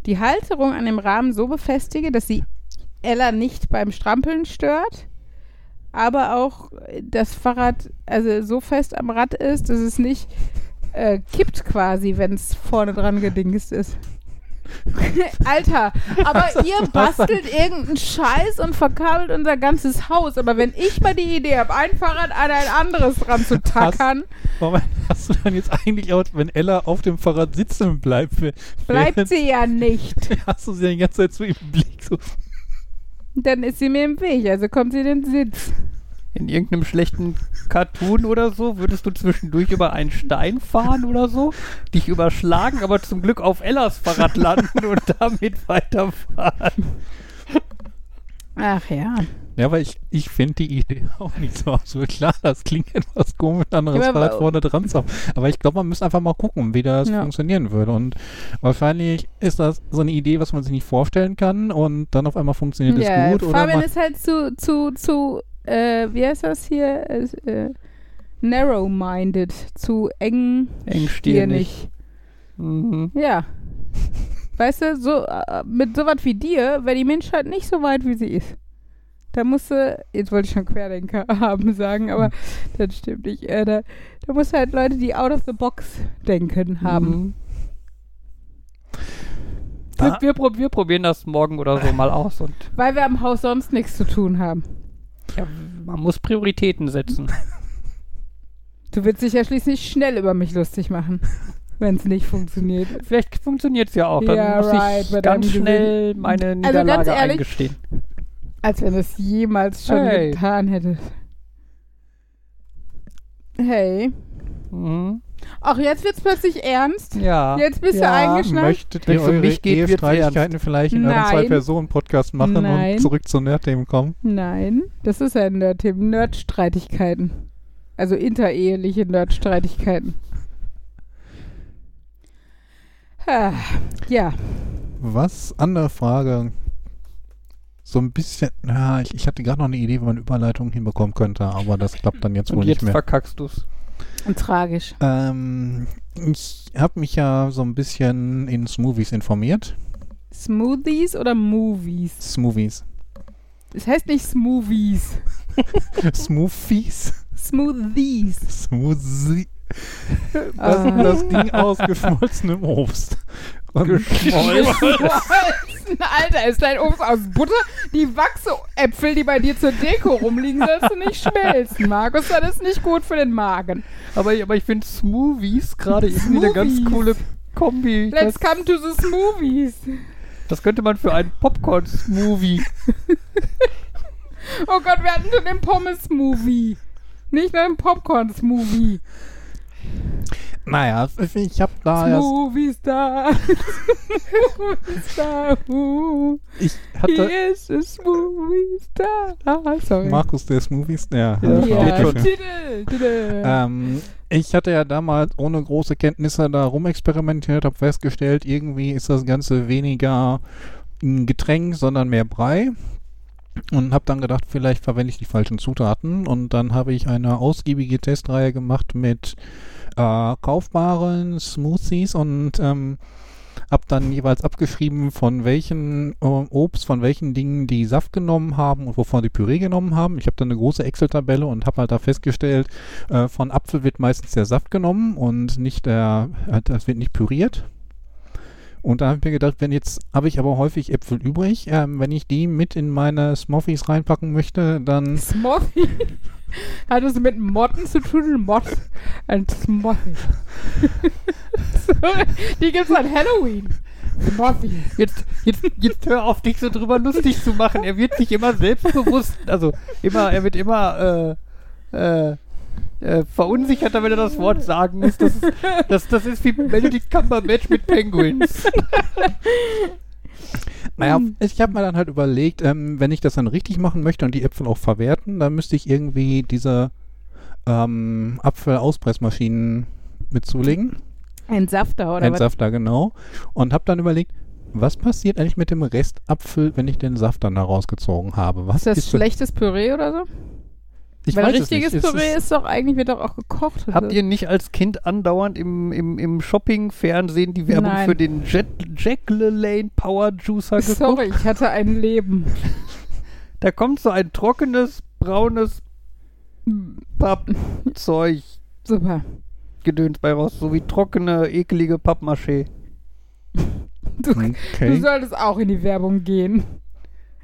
die Halterung an dem Rahmen so befestige, dass sie Ella nicht beim Strampeln stört, aber auch das Fahrrad also so fest am Rad ist, dass es nicht äh, kippt quasi, wenn es vorne dran gedingst ist. [LAUGHS] Alter, aber ihr bastelt irgendeinen Scheiß und verkabelt unser ganzes Haus. Aber wenn ich mal die Idee habe, ein Fahrrad an ein anderes dran zu tackern, Moment, hast du dann jetzt eigentlich auch, wenn Ella auf dem Fahrrad sitzen bleibt, bleibt wer- sie ja nicht. [LAUGHS] hast du sie die ganze Zeit so im Blick? So. Dann ist sie mir im Weg, also kommt sie in den Sitz. In irgendeinem schlechten Cartoon oder so würdest du zwischendurch über einen Stein fahren oder so, dich überschlagen, aber zum Glück auf Ellas Fahrrad landen und damit weiterfahren. Ach ja. Ja, aber ich, ich finde die Idee [LAUGHS] auch nicht so absolut klar. Das klingt etwas komisch, ein anderes Ja, Fahrrad vorne dran zu haben. Aber ich glaube, man müsste einfach mal gucken, wie das Ja. funktionieren würde. Und wahrscheinlich ist das so eine Idee, was man sich nicht vorstellen kann und dann auf einmal funktioniert es ja gut. Fabian ist halt zu, zu, zu, äh, wie heißt das hier? Äh, narrow-minded, zu eng Engstirnig. Mhm. Ja. Weißt du, so, äh, mit sowas wie dir wäre die Menschheit nicht so weit, wie sie ist. Da musste, jetzt wollte ich schon Querdenker [LAUGHS] haben sagen, aber das stimmt nicht. Äh, da, da musst du halt Leute, die out of the box denken haben. Mhm. Wir, wir, prob- wir probieren das morgen oder so mal aus und [LAUGHS] Weil wir am Haus sonst nichts zu tun haben. ja, man muss Prioritäten setzen. [LAUGHS] Du willst dich ja schließlich schnell über mich lustig machen, wenn es nicht funktioniert. [LAUGHS] Vielleicht funktioniert es ja auch. Dann Ja, muss right, ich ganz schnell meine ganz Niederlage ehrlich, eingestehen. Als wenn du es jemals schon Hey. getan hättest. Hey. Mhm. Ach, jetzt wird's plötzlich ernst. Ja. Jetzt bist Ja, du eingeschnappt. möchtet ihr eure mich geht, Ehestreitigkeiten vielleicht in Nein. Zwei-Personen-Podcast machen Nein. und zurück zu Nerdthemen kommen? Nein, das ist ein Nerd-Thema. Nerdstreitigkeiten. Also intereheliche Nerdstreitigkeiten. Ah, ja. Was? Andere Frage. So ein bisschen, na, ich, ich hatte gerade noch eine Idee, wie man Überleitung hinbekommen könnte, aber das klappt dann jetzt wohl Und nicht jetzt mehr. verkackst du's. Tragisch. Ähm, ich habe mich ja so ein bisschen in Smoothies informiert. Smoothies oder Movies? Smoothies. Es heißt nicht Smoothies. [LAUGHS] Smoothies? Smoothies. Smoothie. Was Ah. das Ding aus geschmolzenem Obst? Und Alter, ist dein Obst aus Butter? Die Wachsäpfel, die bei dir zur Deko rumliegen, sollst du nicht schmelzen, Markus. Das ist nicht gut für den Magen. Aber, aber ich finde Smoothies gerade irgendwie eine ganz coole Kombi. Let's das, come to the Smoothies. das könnte man für einen Popcorn-Smoothie. Oh Gott, wir hatten schon den Pommes-Movie. Nicht nur im Popcorn-Smoothie. Naja, ich habe da erst, Smoothie Star. Smoothie [LAUGHS] Star. Uh. ich hatte ist ein Smoothie Star. Sorry. Markus der ja, Ja, steht ja. Titel, Titel. Ähm, ich hatte ja damals ohne große Kenntnisse da rumexperimentiert, habe festgestellt, irgendwie ist das Ganze weniger ein Getränk, sondern mehr Brei. Und habe dann gedacht, vielleicht verwende ich die falschen Zutaten. Und dann habe ich eine ausgiebige Testreihe gemacht mit äh, kaufbaren Smoothies und ähm, habe dann jeweils abgeschrieben, von welchen äh, Obst, von welchen Dingen die Saft genommen haben und wovon die Püree genommen haben. Ich habe dann eine große Excel-Tabelle und habe halt da festgestellt, äh, von Apfel wird meistens der Saft genommen und nicht der, äh, das wird nicht püriert. Und da habe ich mir gedacht, wenn jetzt habe ich aber häufig Äpfel übrig, ähm, wenn ich die mit in meine Smoothies reinpacken möchte, dann Smoothie. [LAUGHS] Hat es mit Motten zu tun? Mott. Ein Smoothie. Sorry, Die gibt's an Halloween. Smoothie. Jetzt, jetzt, jetzt hör auf, dich so drüber lustig zu machen. Er wird sich immer selbstbewusst, also immer, er wird immer äh, äh, äh, verunsicherter, wenn er das Wort sagen muss. Das ist, das, das ist wie Benedict Cumberbatch mit Penguins. [LAUGHS] Naja, Hm. ich habe mir dann halt überlegt, ähm, wenn ich das dann richtig machen möchte und die Äpfel auch verwerten, dann müsste ich irgendwie diese ähm, Apfelauspressmaschinen mit zulegen. Ein Safter, oder was? Entsafter, genau. Und habe dann überlegt, was passiert eigentlich mit dem Restapfel, wenn ich den Saft dann da rausgezogen habe? Was Ist das ist schlechtes Püree oder so? Ich Weil weiß es richtiges Püree ist- ist doch eigentlich, wird doch auch gekocht. Habt ihr nicht als Kind andauernd im, im, im Shopping-Fernsehen die Werbung Nein. für den Jet, Jack LaLanne Power Juicer geguckt? Sorry, ich hatte ein Leben. [LAUGHS] Da kommt so ein trockenes, braunes Pappzeug Super. Gedöns bei raus, so wie trockene, ekelige Pappmaché. Du, du Okay. solltest auch in die Werbung gehen.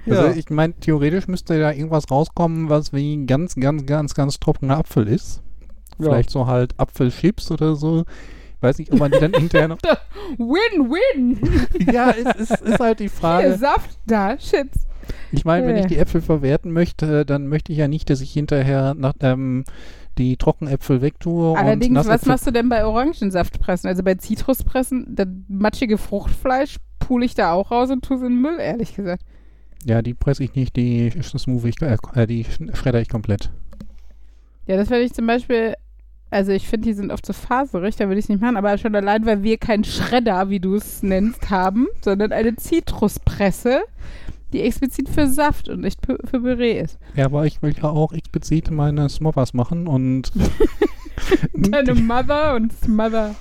Also Ja. ich meine, theoretisch müsste da irgendwas rauskommen, was wie ganz, ganz, ganz, ganz trockener Apfel ist. Ja. Vielleicht so halt Apfelchips oder so. Ich weiß nicht, ob man die dann [LAUGHS] hinterher noch... Win-win. [LAUGHS] ja, es ist, ist halt die Hier, Frage. Saft, da, Chips. Ich meine, wenn ich die Äpfel verwerten möchte, dann möchte ich ja nicht, dass ich hinterher nach, ähm, die Trockenäpfel wegtue. und Allerdings, was machst du denn bei Orangensaft pressen? Also bei Zitruspressen, das matschige Fruchtfleisch pule ich da auch raus und tue es in den Müll, ehrlich gesagt. Ja, die presse ich nicht, die Smoothie, ich, äh, die sch- schredder ich komplett. Ja, das werde ich zum Beispiel, also ich finde, die sind oft so faserig, da würde ich es nicht machen, aber schon allein, weil wir keinen Schredder, wie du es nennst, haben, sondern eine Zitruspresse, die explizit für Saft und nicht für Püree ist. Ja, aber ich will ja auch explizit meine Smothers machen und [LAUGHS] [LAUGHS] Deine Mother und Smother.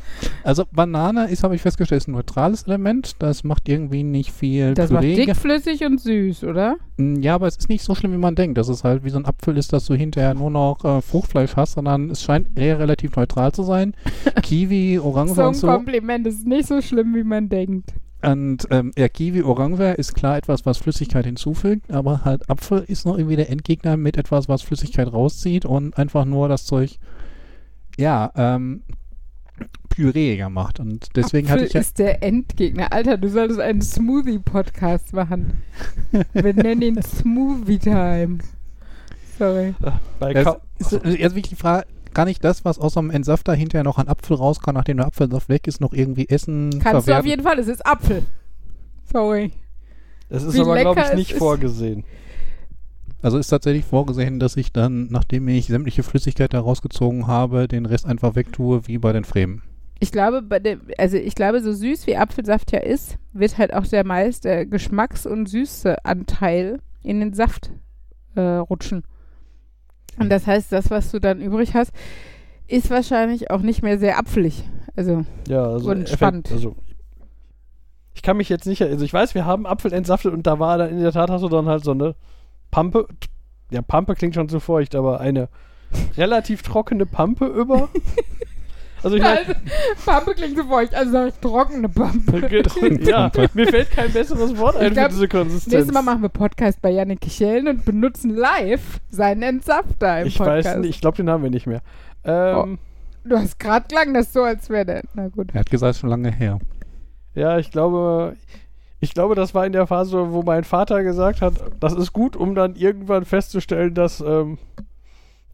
also Banane ist, habe ich festgestellt, ist ein neutrales Element. Das macht irgendwie nicht viel Das macht Püree. dickflüssig und süß, oder? Mm, Ja, aber es ist nicht so schlimm, wie man denkt. Dass es halt wie so ein Apfel ist, dass du hinterher nur noch äh, Fruchtfleisch hast, sondern es scheint eher relativ neutral zu sein. [LAUGHS] Kiwi, Orange So ein und so. Kompliment ist nicht so schlimm, wie man denkt. Und ähm, ja, Kiwi, Orange ist klar etwas, was Flüssigkeit hinzufügt, aber halt Apfel ist noch irgendwie der Endgegner mit etwas, was Flüssigkeit rauszieht und einfach nur das Zeug, ja, ähm, püreeiger macht. Und deswegen Apfel hatte ich ja, ist der Endgegner. Alter, du solltest einen Smoothie-Podcast machen. Wir nennen ihn Smoothie Time. Sorry. Bei das ist äh, jetzt wirklich die Frage, kann ich das, was aus dem Entsafter hinterher noch an Apfel rauskommt, nachdem der Apfelsaft weg ist, noch irgendwie essen, Kannst du auf verwerten? jeden Fall, es ist Apfel. Sorry. es ist wie aber, glaube ich, nicht ist. Also ist tatsächlich vorgesehen, dass ich dann, nachdem ich sämtliche Flüssigkeit da rausgezogen habe, den Rest einfach wegtue, wie bei den Fremen. Ich glaube, bei dem, also ich glaube, so süß wie Apfelsaft ja ist, wird halt auch der meiste Geschmacks- und Süßeanteil in den Saft äh, rutschen. Und das heißt, das, was du dann übrig hast, ist wahrscheinlich auch nicht mehr sehr apfelig. Also, Ja, also Und spannend. Also ich kann mich jetzt nicht, also ich weiß, wir haben Apfel entsaftet und da war dann in der Tat hast du dann halt so eine Pampe. Ja, Pampe klingt schon zu feucht, aber eine relativ trockene Pampe über. [LAUGHS] Also ich meine, also Pampe klingt so feucht, also sag ich trockene Pampe. ja, mir fällt kein besseres Wort ein Ich glaub, für diese Konsistenz. Nächstes Mal machen wir Podcast bei Janik Kichellen und benutzen live seinen Entsafter im ich Podcast. weiß nicht, ich glaube, den haben wir nicht mehr. Ähm, Du hast gerade klang das so, als wäre der. Na gut. Er hat gesagt, schon lange her. Ja, ich glaube, ich glaube, das war in der Phase, wo mein Vater gesagt hat, das ist gut, um dann irgendwann festzustellen, dass, ähm,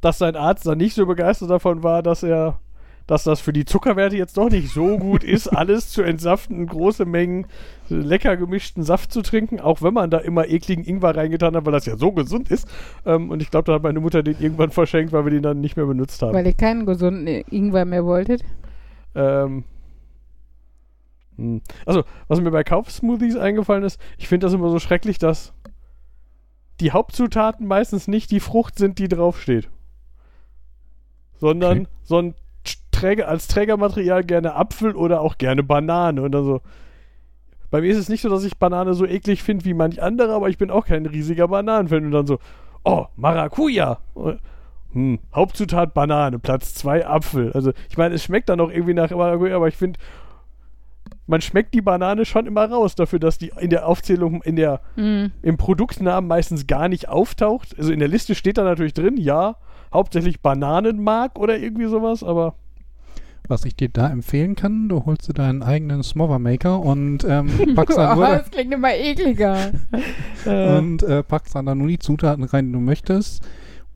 dass sein Arzt dann nicht so begeistert davon war, dass er, dass das für die Zuckerwerte jetzt doch nicht so gut ist, [LAUGHS] alles zu entsaften, große Mengen lecker gemischten Saft zu trinken, auch wenn man da immer ekligen Ingwer reingetan hat, weil das ja so gesund ist. Ähm, und ich glaube, da hat meine Mutter den irgendwann verschenkt, weil wir den dann nicht mehr benutzt haben. Weil ihr keinen gesunden Ingwer mehr wolltet. Ähm, hm. Also, was mir bei Kaufsmoothies eingefallen ist, ich finde das immer so schrecklich, dass die Hauptzutaten meistens nicht die Frucht sind, die draufsteht. Sondern Okay. so ein Träger, als Trägermaterial gerne Apfel oder auch gerne Banane. Und dann so. Bei mir ist es nicht so, dass ich Banane so eklig finde wie manch andere, aber ich bin auch kein riesiger Bananenfan. Und dann so, oh, Maracuja. Hm, Hauptzutat Banane, Platz 2 Apfel. Also, ich meine, es schmeckt dann auch irgendwie nach Maracuja, aber ich finde, man schmeckt die Banane schon immer raus, dafür, dass die in der Aufzählung, in der, Mhm. im Produktnamen meistens gar nicht auftaucht. Also in der Liste steht da natürlich drin, ja, hauptsächlich Bananenmark oder irgendwie sowas, aber Was ich dir da empfehlen kann, du holst dir deinen eigenen Smother Maker und ähm, [LAUGHS] packst, da Oh, das klingt immer ekliger. [LAUGHS] und äh, packst dann da nur die Zutaten rein, die du möchtest.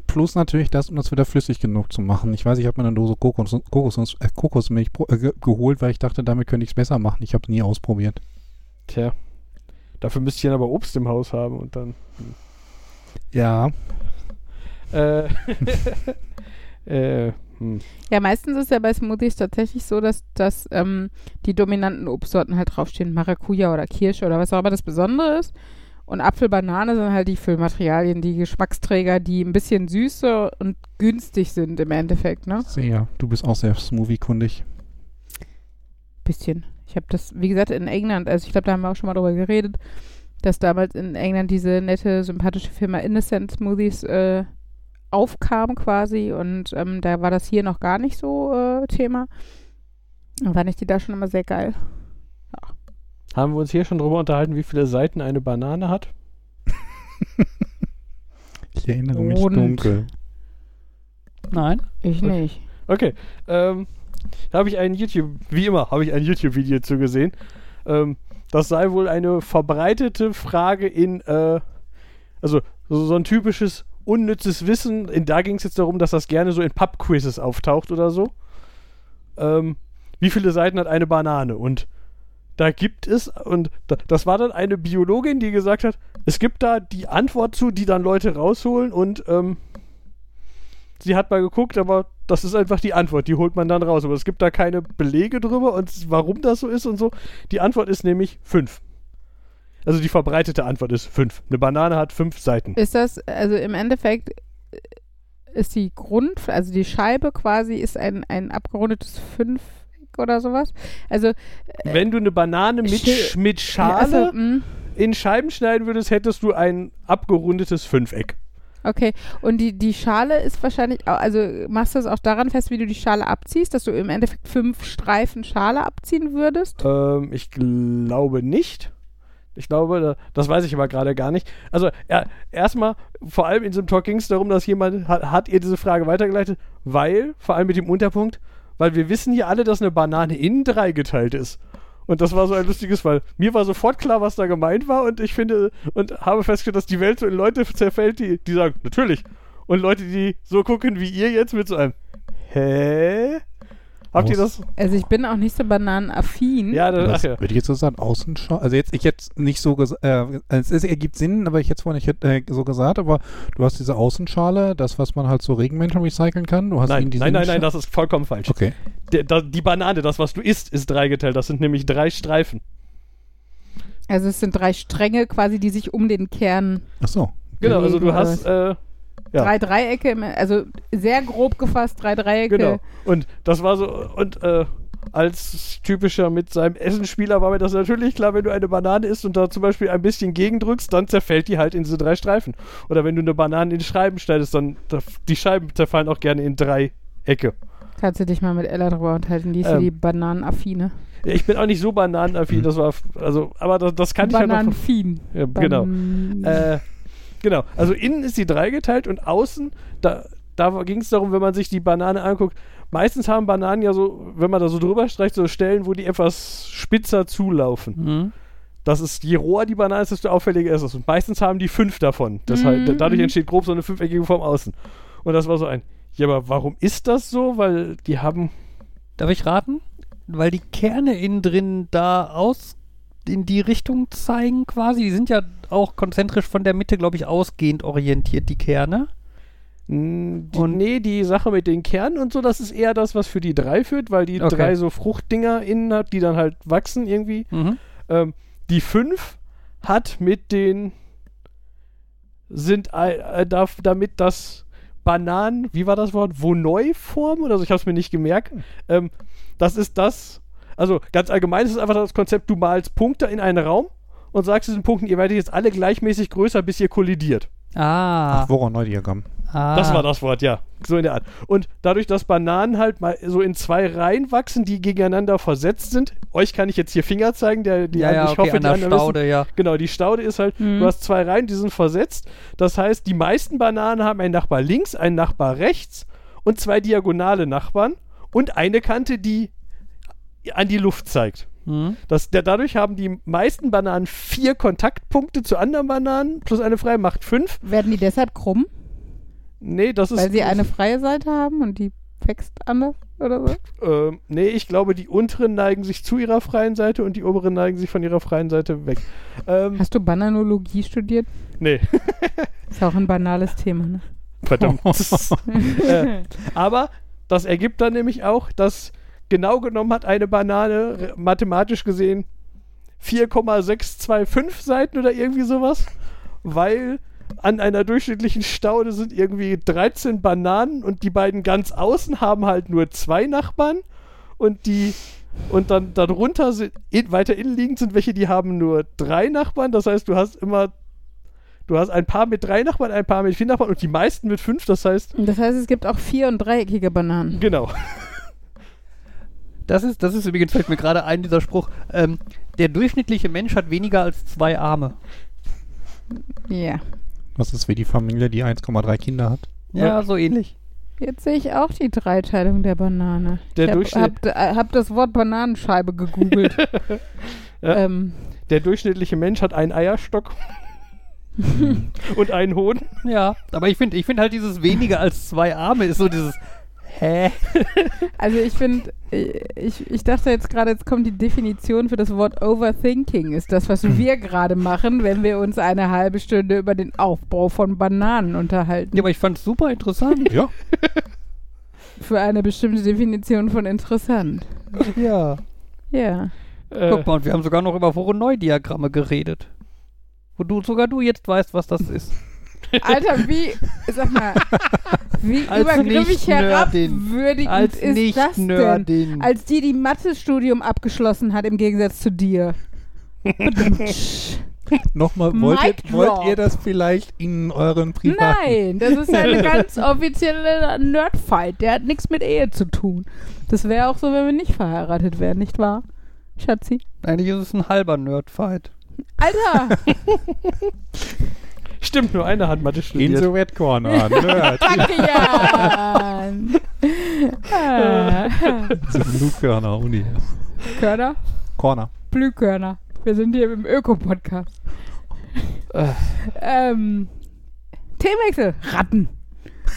Plus natürlich das, um das wieder flüssig genug zu machen. Ich weiß, ich habe mir eine Dose Kokos, Kokos, äh, Kokosmilch äh, ge geholt, weil ich dachte, damit könnte ich es besser machen. Ich habe es nie ausprobiert. tja. Dafür müsste ich dann aber Obst im Haus haben und dann. Ja, Äh, [LAUGHS] äh, hm. Ja, meistens ist ja bei Smoothies tatsächlich so, dass, dass ähm, die dominanten Obstsorten halt draufstehen. Maracuja oder Kirsche oder was auch immer das Besondere ist. Und Apfel, Banane sind halt die Füllmaterialien, die Geschmacksträger, die ein bisschen süßer und günstig sind im Endeffekt, ne? sehr. Du bist auch sehr smoothie-kundig. Bisschen. Ich habe das, wie gesagt, in England, also ich glaube, da haben wir auch schon mal drüber geredet, dass damals in England diese nette, sympathische Firma Innocent Smoothies äh, aufkam quasi und ähm, da war das hier noch gar nicht so äh, Thema. Und fand ich die da schon immer sehr geil. Haben wir uns hier schon drüber unterhalten, wie viele Seiten eine Banane hat? [LAUGHS] Ich erinnere mich Und- dunkel. Nein. Ich Okay. nicht. Okay. Ähm, da habe ich ein YouTube, wie immer, habe ich ein YouTube-Video zu gesehen. Ähm, das sei wohl eine verbreitete Frage in, äh, also so, so ein typisches unnützes Wissen. In, da ging es jetzt darum, dass das gerne so in Pub-Quizzes auftaucht oder so. Ähm, wie viele Seiten hat eine Banane? Und da gibt es, und da, das war dann eine Biologin, die gesagt hat, es gibt da die Antwort zu, die dann Leute rausholen und ähm, sie hat mal geguckt, aber das ist einfach die Antwort, die holt man dann raus. Aber es gibt da keine Belege drüber und warum das so ist und so. Die Antwort ist nämlich fünf. Also die verbreitete Antwort ist fünf. Eine Banane hat fünf Seiten. Ist das, also im Endeffekt äh, ist die Grund, also die Scheibe quasi ist ein, ein abgerundetes Fünfeck oder sowas. Also, Wenn du eine Banane mit, Sch mit Schale also, mh, in Scheiben schneiden würdest, hättest du ein abgerundetes Fünfeck. okay. Und die, die Schale ist wahrscheinlich, also machst du das auch daran fest, wie du die Schale abziehst, dass du im Endeffekt fünf Streifen Schale abziehen würdest? Ähm, ich glaube nicht. Ich glaube, da- das weiß ich aber gerade gar nicht. Also, ja, erstmal, vor allem in so einem Talk ging es darum, dass jemand hat, hat ihr diese Frage weitergeleitet, weil, vor allem mit dem Unterpunkt, weil wir wissen hier alle, dass eine Banane innen dreigeteilt ist. Und das war so ein lustiges, weil mir war sofort klar, was da gemeint war und ich finde und habe festgestellt, dass die Welt so in Leute zerfällt, die, die sagen, natürlich. Und Leute, die so gucken wie ihr jetzt mit so einem, hä? Habt ihr das? Also ich bin auch nicht so bananenaffin. Ja, das, Das ja. würde ich jetzt so sagen, Außenschau. Also jetzt, ich jetzt nicht so gesagt, äh, es ist, ergibt Sinn, aber ich jetzt vorhin nicht äh, so gesagt, aber du hast diese Außenschale, das, was man halt so Regenmenschen recyceln kann. Du hast Nein, eben diese nein, nein, nein, das ist vollkommen falsch. Okay. Der, da, die Banane, das, was du isst, ist dreigeteilt. Das sind nämlich drei Streifen. Also es sind drei Stränge quasi, die sich um den Kern, Ach so. Genau, also du hast, äh, Ja. drei Dreiecke, also sehr grob gefasst, drei Dreiecke. genau. Und das war so, und äh, als typischer mit seinem Essenspieler war mir das natürlich klar, wenn du eine Banane isst und da zum Beispiel ein bisschen gegendrückst, dann zerfällt die halt in diese drei Streifen. Oder wenn du eine Banane in Scheiben schneidest, dann da, die Scheiben zerfallen auch gerne in drei Ecke. Kannst du dich mal mit Ella drüber unterhalten, die ist ja Ähm. die Bananenaffine. Ja, ich bin auch nicht so bananenaffin, das war, also, aber das, das kann ich halt noch. Bananenfin. Ja, genau. Ban Äh, genau. Also innen ist sie dreigeteilt und außen, da, da ging es darum, wenn man sich die Banane anguckt. Meistens haben Bananen ja so, wenn man da so drüber streicht, so Stellen, wo die etwas spitzer zulaufen. Mhm. Das ist, je roher die Banane ist, desto auffälliger ist es. Und meistens haben die fünf davon. Das Mhm, halt, dadurch mhm. entsteht grob so eine fünfeckige Form außen. Und das war so ein, Ja, aber warum ist das so? Weil die haben. Darf ich raten? Weil die Kerne innen drin da aus in die Richtung zeigen quasi. Die sind ja auch konzentrisch von der Mitte, glaube ich, ausgehend orientiert, die Kerne. Die, Und- nee, die Sache mit den Kernen und so, das ist eher das, was für die drei führt, weil die Okay. drei so Fruchtdinger innen hat, die dann halt wachsen irgendwie. Mhm. Ähm, die 5 hat mit den sind äh, da, damit das Bananen, wie war das Wort, Vonoi-Form oder so, ich habe es mir nicht gemerkt. Ähm, das ist das, also ganz allgemein ist es einfach das Konzept, du malst Punkte in einen Raum und sagst diesen Punkten, ihr werdet jetzt alle gleichmäßig größer, bis ihr kollidiert. Ah. Ach, Voron-Neudiagramm. ah. Das war das Wort, ja. So in der Art. Und dadurch, dass Bananen halt mal so in zwei Reihen wachsen, die gegeneinander versetzt sind, euch kann ich jetzt hier Finger zeigen, der, die Ja, ja, ich okay, hoffe, an die der anderen wissen, Staude, ja. Genau, die Staude ist halt, Mhm. du hast zwei Reihen, die sind versetzt. Das heißt, die meisten Bananen haben einen Nachbar links, einen Nachbar rechts und zwei diagonale Nachbarn und eine Kante, die an die Luft zeigt. Mhm. Das, der, dadurch haben die meisten Bananen vier Kontaktpunkte zu anderen Bananen plus eine freie macht fünf. Werden die deshalb krumm, Nee, das ist. weil sie eine freie Seite haben und die wächst anders oder so? Ähm, nee, ich glaube, die unteren neigen sich zu ihrer freien Seite und die oberen neigen sich von ihrer freien Seite weg. Ähm, Hast du Bananologie studiert? nee, [LAUGHS] Ist auch ein banales Thema, ne? verdammt. [LAUGHS] äh, aber das ergibt dann nämlich auch, dass genau genommen hat eine Banane mathematisch gesehen 4,625 Seiten oder irgendwie sowas, weil an einer durchschnittlichen Staude sind irgendwie 13 Bananen und die beiden ganz außen haben halt nur zwei Nachbarn und die und dann darunter sind in, weiter innen liegend sind welche, die haben nur drei Nachbarn. Das heißt, du hast immer du hast ein Paar mit drei Nachbarn, ein Paar mit vier Nachbarn und die meisten mit fünf. Das heißt, Das heißt, es gibt auch vier- und dreieckige Bananen. genau. Das ist, das ist übrigens, fällt mir gerade ein, dieser Spruch. Ähm, der durchschnittliche Mensch hat weniger als zwei Arme. Ja. Das ist wie die Familie, die 1,3 Kinder hat. Ja, so ähnlich. Jetzt sehe ich auch die Dreiteilung der Banane. Der ich Durchschnitt- habe hab, äh, hab das Wort Bananenscheibe gegoogelt. [LAUGHS] Ja. ähm, Der durchschnittliche Mensch hat einen Eierstock [LAUGHS] und einen Hoden. Ja, aber ich finde ich find halt dieses weniger als zwei Arme ist so dieses Hä? also ich finde, ich, ich dachte jetzt gerade, jetzt kommt die Definition für das Wort Overthinking. Ist das, was wir gerade machen, wenn wir uns eine halbe Stunde über den Aufbau von Bananen unterhalten? Ja, aber ich fand es super interessant. Ja. [LAUGHS] Für eine bestimmte Definition von interessant. ja. Ja. Äh, Guck mal, und wir haben sogar noch über Voronoi-Diagramme geredet. Wo du sogar du jetzt weißt, was das ist. Alter, wie, sag mal, wie Als übergriffig herabwürdigend Als ist nicht das denn? Nerdin. Als die, die Mathe-Studium abgeschlossen hat, im Gegensatz zu dir. [LAUGHS] Nochmal, Mic wollt, ihr, drop. wollt ihr das vielleicht in euren privaten... Nein, das ist ja eine [LAUGHS] ganz offizielle Nerdfight. Der hat nichts mit Ehe zu tun. Das wäre auch so, wenn wir nicht verheiratet wären, nicht wahr? Schatzi? Eigentlich ist es ein halber Nerdfight. Alter! [LAUGHS] stimmt, nur einer hat Mathe In studiert. the Red Corner. [LAUGHS] Nerd. Danke, Jan! [LAUGHS] Blue Corner Uni. Körner? Corner. Blühkörner. Wir sind hier im Öko-Podcast. Äh. ähm, Themenwechsel. Ratten.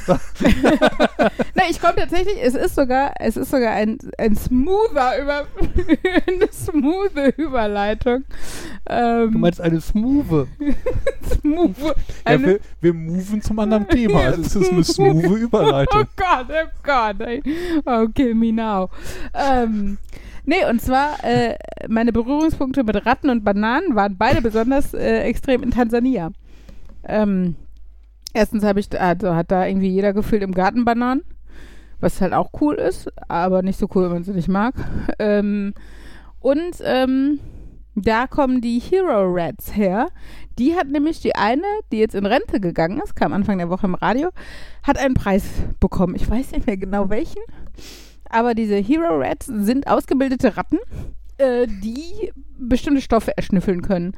[LAUGHS] Na, ich komme tatsächlich, es ist sogar, es ist sogar ein, ein smoother über, [LAUGHS] eine smooth Überleitung. Ähm, Du meinst eine Smooth. [LAUGHS] smooth. Ja, Eine, wir, wir moven zum anderen Thema. Also es ist eine smooth Oh Überleitung. Gott, oh Gott, ey. Oh, kill me now. Ähm, nee, und zwar, äh, meine Berührungspunkte mit Ratten und Bananen waren beide besonders äh, extrem in Tansania. Ähm, erstens habe ich, also hat da irgendwie jeder gefühlt im Garten Bananen, was halt auch cool ist, aber nicht so cool, wenn man sie nicht mag. [LAUGHS] Ähm, und ähm, da kommen die Hero Rats her. Die hat nämlich die eine, die jetzt in Rente gegangen ist, kam Anfang der Woche im Radio, hat einen Preis bekommen. Ich weiß nicht mehr genau welchen. Aber diese Hero Rats sind ausgebildete Ratten, äh, die bestimmte Stoffe erschnüffeln können.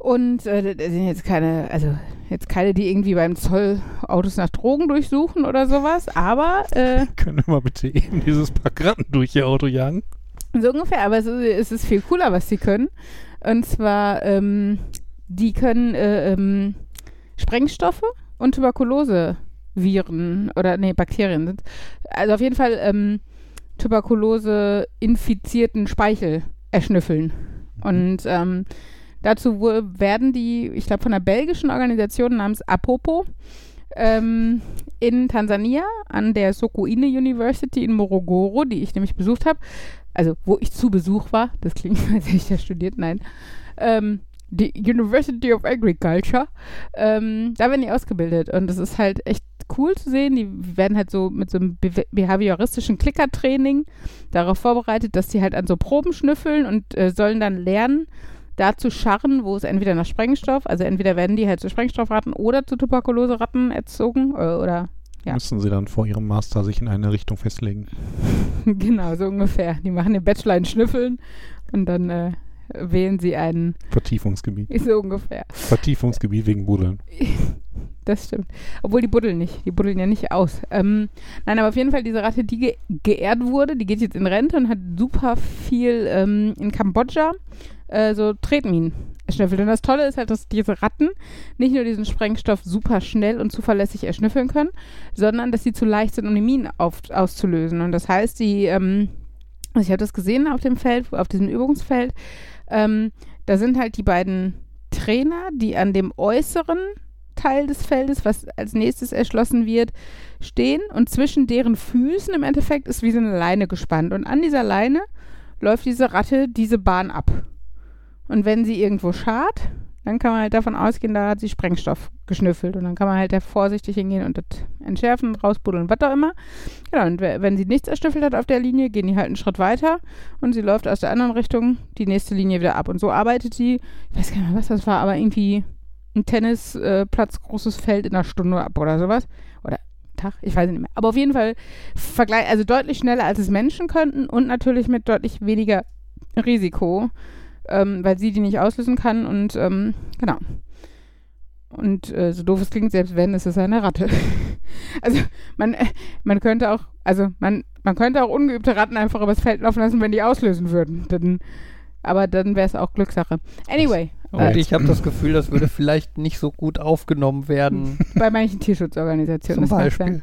Und äh, das sind jetzt keine, also jetzt keine, die irgendwie beim Zoll Autos nach Drogen durchsuchen oder sowas, aber äh, [LAUGHS] Können wir mal bitte eben dieses Pack Ratten durch ihr Auto jagen? so ungefähr, aber es ist, es ist viel cooler, was sie können. Und zwar, ähm, die können äh, ähm, Sprengstoffe und Tuberkulose Viren oder nee, Bakterien sind. Also auf jeden Fall ähm, Tuberkulose infizierten Speichel erschnüffeln. Und ähm, dazu werden die, ich glaube, von einer belgischen Organisation namens Apopo ähm, in Tansania an der Sokoine University in Morogoro, die ich nämlich besucht habe, also wo ich zu Besuch war, das klingt, [LAUGHS] als hätte ich da studiert, nein, ähm, die University of Agriculture, ähm, da werden die ausgebildet und das ist halt echt cool zu sehen. Die werden halt so mit so einem be- behavioristischen Klickertraining darauf vorbereitet, dass die halt an so Proben schnüffeln und äh, sollen dann lernen, da zu scharren, wo es entweder nach Sprengstoff, also entweder werden die halt zu Sprengstoffratten oder zu Tuberkuloseratten erzogen äh, oder Ja. Müssen sie dann vor ihrem Master sich in eine Richtung festlegen. [LAUGHS] genau, so ungefähr. Die machen den Bachelor in Schnüffeln und dann äh, wählen sie einen, Vertiefungsgebiet. [LAUGHS] so ungefähr. Vertiefungsgebiet wegen Buddeln. [LAUGHS] Das stimmt. Obwohl die buddeln nicht. Die buddeln ja nicht aus. Ähm, nein, aber auf jeden Fall diese Ratte, die ge geehrt wurde, die geht jetzt in Rente und hat super viel ähm, in Kambodscha äh, so Tretminen erschnüffelt. Und das Tolle ist halt, dass diese Ratten nicht nur diesen Sprengstoff super schnell und zuverlässig erschnüffeln können, sondern dass sie zu leicht sind, um die Minen auf, auszulösen. Und das heißt, die, ähm, also ich habe das gesehen auf dem Feld, auf diesem Übungsfeld, ähm, da sind halt die beiden Trainer, die an dem äußeren Teil des Feldes, was als nächstes erschlossen wird, stehen und zwischen deren Füßen im Endeffekt ist wie so eine Leine gespannt. Und an dieser Leine läuft diese Ratte diese Bahn ab. Und wenn sie irgendwo schart, dann kann man halt davon ausgehen, da hat sie Sprengstoff geschnüffelt. Und dann kann man halt da vorsichtig hingehen und das entschärfen, rausbuddeln, was auch immer. Genau, und we- wenn sie nichts erschnüffelt hat auf der Linie, gehen die halt einen Schritt weiter und sie läuft aus der anderen Richtung die nächste Linie wieder ab. Und so arbeitet sie, ich weiß gar nicht mehr, was das war, aber irgendwie ein Tennisplatz, äh, großes Feld in einer Stunde ab oder sowas. Oder Tag, ich weiß nicht mehr. Aber auf jeden Fall vergleich, also deutlich schneller, als es Menschen könnten und natürlich mit deutlich weniger Risiko, ähm, weil sie die nicht auslösen kann und ähm, genau. Und äh, so doof es klingt, selbst wenn, ist es eine Ratte. [LAUGHS] also man, äh, man könnte auch, also man, man könnte auch ungeübte Ratten einfach übers Feld laufen lassen, wenn die auslösen würden. Dann, aber dann wäre es auch Glückssache. Anyway, Und äh, ich habe das Gefühl, das würde vielleicht nicht so gut aufgenommen werden. [LAUGHS] bei manchen Tierschutzorganisationen. zum. Beispiel.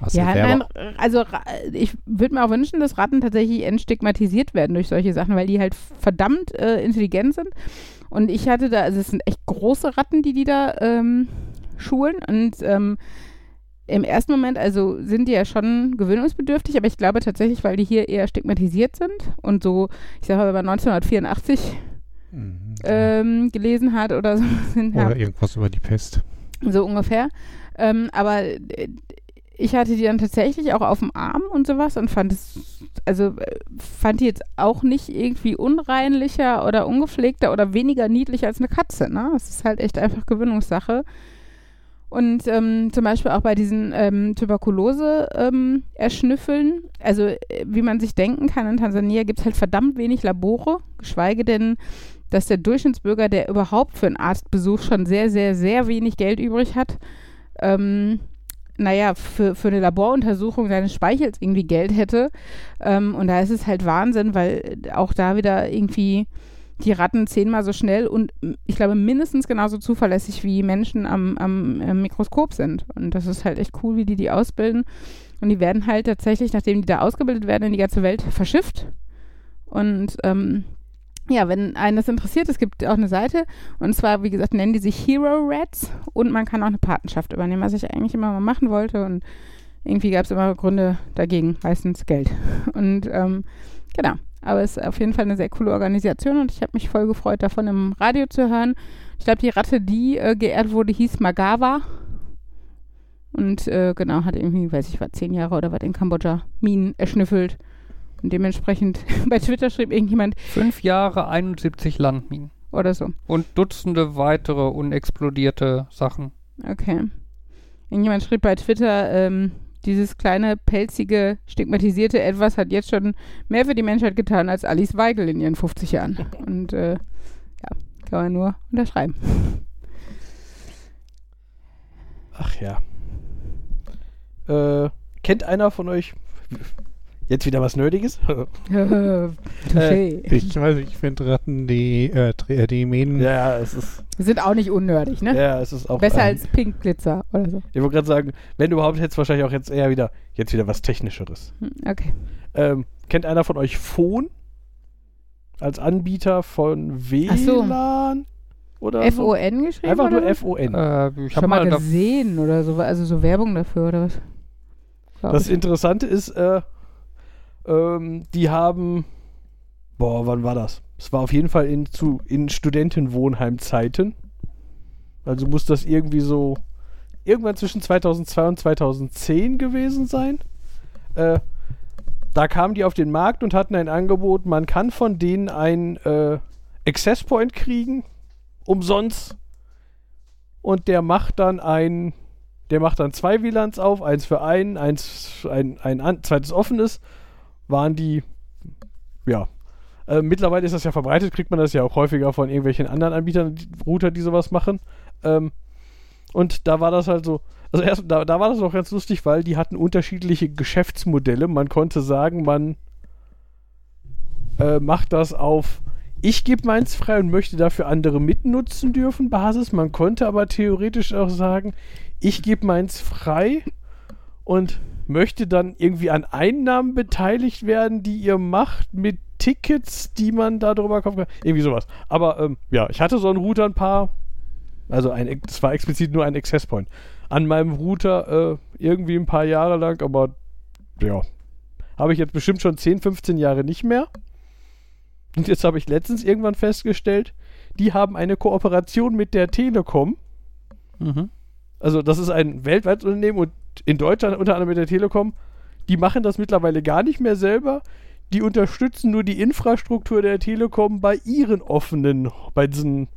Was Ja, nein, also ich würde mir auch wünschen, dass Ratten tatsächlich entstigmatisiert werden durch solche Sachen, weil die halt verdammt äh, intelligent sind. Und ich hatte da, also es sind echt große Ratten, die die da ähm, schulen. Und ähm, im ersten Moment, also sind die ja schon gewöhnungsbedürftig, aber ich glaube tatsächlich, weil die hier eher stigmatisiert sind und so, ich sag mal, wenn man 1984 Mhm. ähm, gelesen hat oder so, [LAUGHS] sind ja, Oder irgendwas über die Pest. so ungefähr. Ähm, aber äh, ich hatte die dann tatsächlich auch auf dem Arm und sowas und fand es, also äh, fand die jetzt auch nicht irgendwie unreinlicher oder ungepflegter oder weniger niedlich als eine Katze. Ne? Das ist halt echt einfach Gewöhnungssache. Und ähm, zum Beispiel auch bei diesen ähm, Tuberkulose-Erschnüffeln, also äh, wie man sich denken kann, in Tansania gibt es halt verdammt wenig Labore, geschweige denn, dass der Durchschnittsbürger, der überhaupt für einen Arztbesuch schon sehr, sehr, sehr wenig Geld übrig hat, ähm, naja, für, für eine Laboruntersuchung seines Speichels irgendwie Geld hätte. Ähm, und da ist es halt Wahnsinn, weil auch da wieder irgendwie die Ratten zehnmal so schnell und ich glaube mindestens genauso zuverlässig wie Menschen am, am, am Mikroskop sind. Und das ist halt echt cool, wie die die ausbilden. Und die werden halt tatsächlich, nachdem die da ausgebildet werden, in die ganze Welt verschifft. Und ähm, ja, wenn einen das interessiert, es gibt auch eine Seite und zwar, wie gesagt, nennen die sich Hero Rats und man kann auch eine Patenschaft übernehmen, was ich eigentlich immer mal machen wollte und irgendwie gab es immer Gründe dagegen, meistens Geld. [LAUGHS] Und ähm, genau, aber es ist auf jeden Fall eine sehr coole Organisation und ich habe mich voll gefreut, davon im Radio zu hören. Ich glaube, die Ratte, die äh, geehrt wurde, hieß Magawa und äh, genau, hat irgendwie, weiß ich was, zehn Jahre oder was in Kambodscha Minen erschnüffelt. Und dementsprechend [LAUGHS] bei Twitter schrieb irgendjemand Fünf Jahre, 71 Landminen. oder so. Und Dutzende weitere unexplodierte Sachen. Okay. Irgendjemand schrieb bei Twitter, ähm, dieses kleine, pelzige, stigmatisierte Etwas hat jetzt schon mehr für die Menschheit getan als Alice Weigel in ihren 50 Jahren. [LAUGHS] Und äh, ja, kann man nur unterschreiben. Ach ja. Äh, kennt einer von euch Jetzt wieder was Nerdiges? [LAUGHS] Touché. Ich weiß nicht, ich finde Ratten, die, äh, äh, die Mähen, ja, es ist, Wir sind auch nicht unnördig, ne? ja, es ist auch. Besser ähm, als Pink Glitzer oder so. Ich wollte gerade sagen, wenn überhaupt, hätte es wahrscheinlich auch jetzt eher wieder, jetzt wieder was Technischeres. Hm, Okay. Ähm, kennt einer von euch Phone? Als Anbieter von Ach so. WLAN? Oder so? F-O-N geschrieben? Einfach oder nur? F-O-N. Äh, ich habe Schon mal gesehen oder so, also so Werbung dafür oder was? Glaub Das ich. Interessante ist, äh, ähm, die haben, boah, wann war das? Es war auf jeden Fall in, zu, in Studentenwohnheimzeiten. Also muss das irgendwie so irgendwann zwischen 2002 und 2010 gewesen sein. Äh, da kamen die auf den Markt und hatten ein Angebot, man kann von denen ein äh, Access Point kriegen, umsonst. Und der macht dann ein, der macht dann zwei WLANs auf, eins für einen, eins ein, ein an, zweites offenes. Waren die, ja. Äh, mittlerweile ist das ja verbreitet, kriegt man das ja auch häufiger von irgendwelchen anderen Anbietern, die, Router, die sowas machen. Ähm, und da war das halt so, also erst, da, da war das auch ganz lustig, weil die hatten unterschiedliche Geschäftsmodelle. Man konnte sagen, man äh, macht das auf, ich gebe meins frei und möchte dafür andere mitnutzen dürfen, Basis. Man konnte aber theoretisch auch sagen, ich gebe meins frei und möchte dann irgendwie an Einnahmen beteiligt werden, die ihr macht mit Tickets, die man da drüber kaufen kann. Irgendwie sowas. Aber ähm, ja, ich hatte so einen Router ein paar, also ein, es war explizit nur ein Access Point an meinem Router äh, irgendwie ein paar Jahre lang, aber ja, habe ich jetzt bestimmt schon 10, 15 Jahre nicht mehr. Und jetzt habe ich letztens irgendwann festgestellt, die haben eine Kooperation mit der Telekom. mhm. Also das ist ein weltweites Unternehmen und in Deutschland unter anderem mit der Telekom. Die machen das mittlerweile gar nicht mehr selber. Die unterstützen nur die Infrastruktur der Telekom bei ihren offenen, bei diesen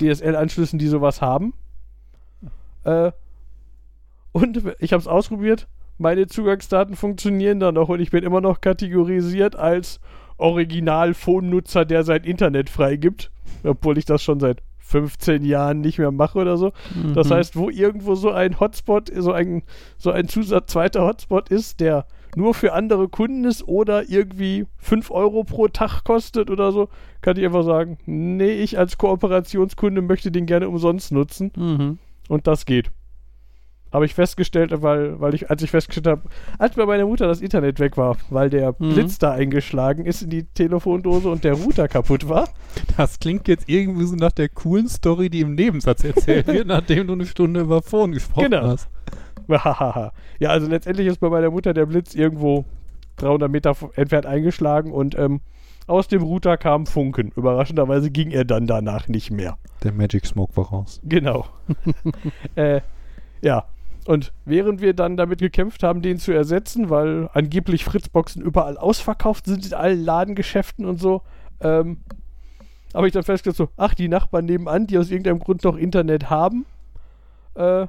DSL-Anschlüssen, die sowas haben. Äh, und ich habe es ausprobiert. Meine Zugangsdaten funktionieren dann noch und ich bin immer noch kategorisiert als Original-Phone-Nutzer, der sein Internet freigibt. Obwohl ich das schon seit 15 Jahren nicht mehr mache oder so. Das Mhm. heißt, wo irgendwo so ein Hotspot, so ein, so ein Zusatz, zweiter Hotspot ist, der nur für andere Kunden ist oder irgendwie 5 Euro pro Tag kostet oder so, kann ich einfach sagen, nee, ich als Kooperationskunde möchte den gerne umsonst nutzen Mhm. und das geht. Habe ich festgestellt, weil, weil ich, als ich festgestellt habe, als bei meiner Mutter das Internet weg war, weil der Mhm. Blitz da eingeschlagen ist in die Telefondose und der Router kaputt war. das klingt jetzt irgendwie so nach der coolen Story, die im Nebensatz erzählt [LAUGHS] wird, nachdem du eine Stunde über Phone gesprochen Genau. hast. [LAUGHS] ja, also letztendlich ist bei meiner Mutter der Blitz irgendwo 300 Meter entfernt eingeschlagen und ähm, aus dem Router kam Funken. Überraschenderweise ging er dann danach nicht mehr. Der Magic Smoke war raus. Genau. [LAUGHS] äh, ja. Und während wir dann damit gekämpft haben, den zu ersetzen, weil angeblich Fritzboxen überall ausverkauft sind in allen Ladengeschäften und so, ähm, habe ich dann festgestellt, so, ach, die Nachbarn nebenan, die aus irgendeinem Grund noch Internet haben, äh,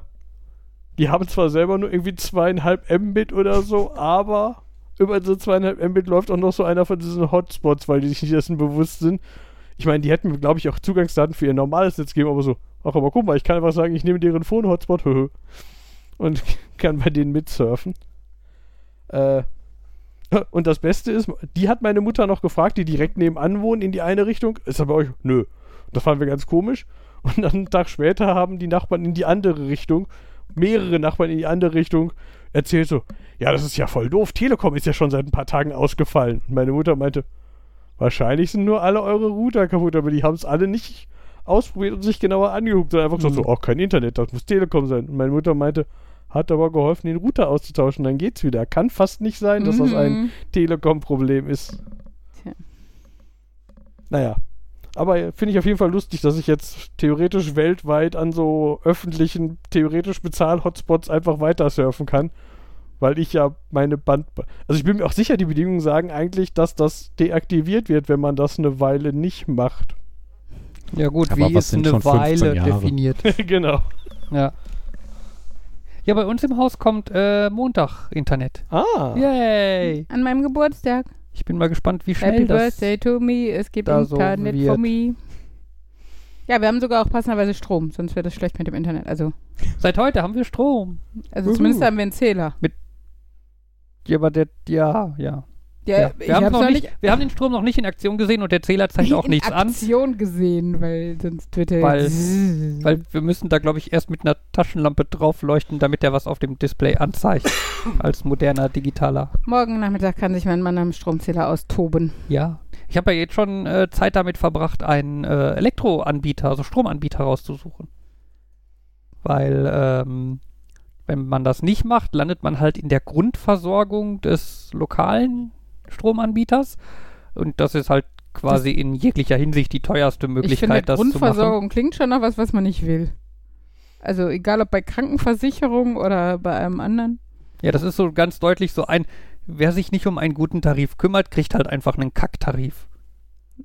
die haben zwar selber nur irgendwie zweieinhalb Mbit oder so, aber über diese zweieinhalb Mbit läuft auch noch so einer von diesen Hotspots, weil die sich nicht dessen bewusst sind. Ich meine, die hätten glaube ich, auch Zugangsdaten für ihr normales Netz geben, aber so, ach, aber guck mal, ich kann einfach sagen, ich nehme deren Phone-Hotspot [LAUGHS] höhö, und [LAUGHS] kann bei denen mitsurfen. Äh, und das Beste ist, die hat meine Mutter noch gefragt, die direkt nebenan wohnen, in die eine Richtung. Ist aber euch, nö. Das fanden wir ganz komisch. Und dann einen Tag später haben die Nachbarn in die andere Richtung, mehrere Nachbarn in die andere Richtung, erzählt so, ja, das ist ja voll doof. Telekom ist ja schon seit ein paar Tagen ausgefallen. Und meine Mutter meinte, wahrscheinlich sind nur alle eure Router kaputt, aber die haben es alle nicht ausprobiert und sich genauer angeguckt, sondern einfach gesagt Mhm. so, oh, kein Internet, das muss Telekom sein. Und meine Mutter meinte, hat aber geholfen, den Router auszutauschen, dann geht's wieder. Kann fast nicht sein, dass das ein Mhm. Telekom-Problem ist. Tja. Naja. Aber äh, finde ich auf jeden Fall lustig, dass ich jetzt theoretisch weltweit an so öffentlichen, theoretisch Bezahl-Hotspots einfach weiter surfen kann. Weil ich ja meine Band. Also ich bin mir auch sicher, die Bedingungen sagen eigentlich, dass das deaktiviert wird, wenn man das eine Weile nicht macht. Ja gut, Aber wie ist eine schon 15 Weile definiert? [LAUGHS] genau. Ja. Ja, bei uns im Haus kommt äh, Montag Internet. Ah. Yay! An meinem Geburtstag. Ich bin mal gespannt, wie schnell Happy das... Birthday to me. Es gibt da so Internet wird. for me. Ja, wir haben sogar auch passenderweise Strom, sonst wäre das schlecht mit dem Internet. Also, Seit heute haben wir Strom. also Juhu. zumindest haben wir einen Zähler. Ja, aber der... Ja, ja. Ja, Ja, wir, haben nicht, nicht wir haben den Strom noch nicht in Aktion gesehen und der Zähler zeigt auch in nichts an. Aktion gesehen, weil sonst wird er Weil- Weil wir müssen da, glaube ich, erst mit einer Taschenlampe drauf leuchten, damit der was auf dem Display anzeigt. [LAUGHS] als moderner digitaler. Morgen Nachmittag kann sich mein Mann am Stromzähler austoben. Ja. Ich habe ja jetzt schon äh, Zeit damit verbracht, einen äh, Elektroanbieter, also Stromanbieter rauszusuchen. Weil, ähm, wenn man das nicht macht, landet man halt in der Grundversorgung des lokalen Stromanbieters. Und das ist halt quasi in jeglicher Hinsicht die teuerste ich finde, Möglichkeit, das zu machen. Grundversorgung klingt schon nach was, was man nicht will. Also egal ob bei Krankenversicherung oder bei einem anderen. Ja, das ist so ganz deutlich so ein, wer sich nicht um einen guten Tarif kümmert, kriegt halt einfach einen Kacktarif.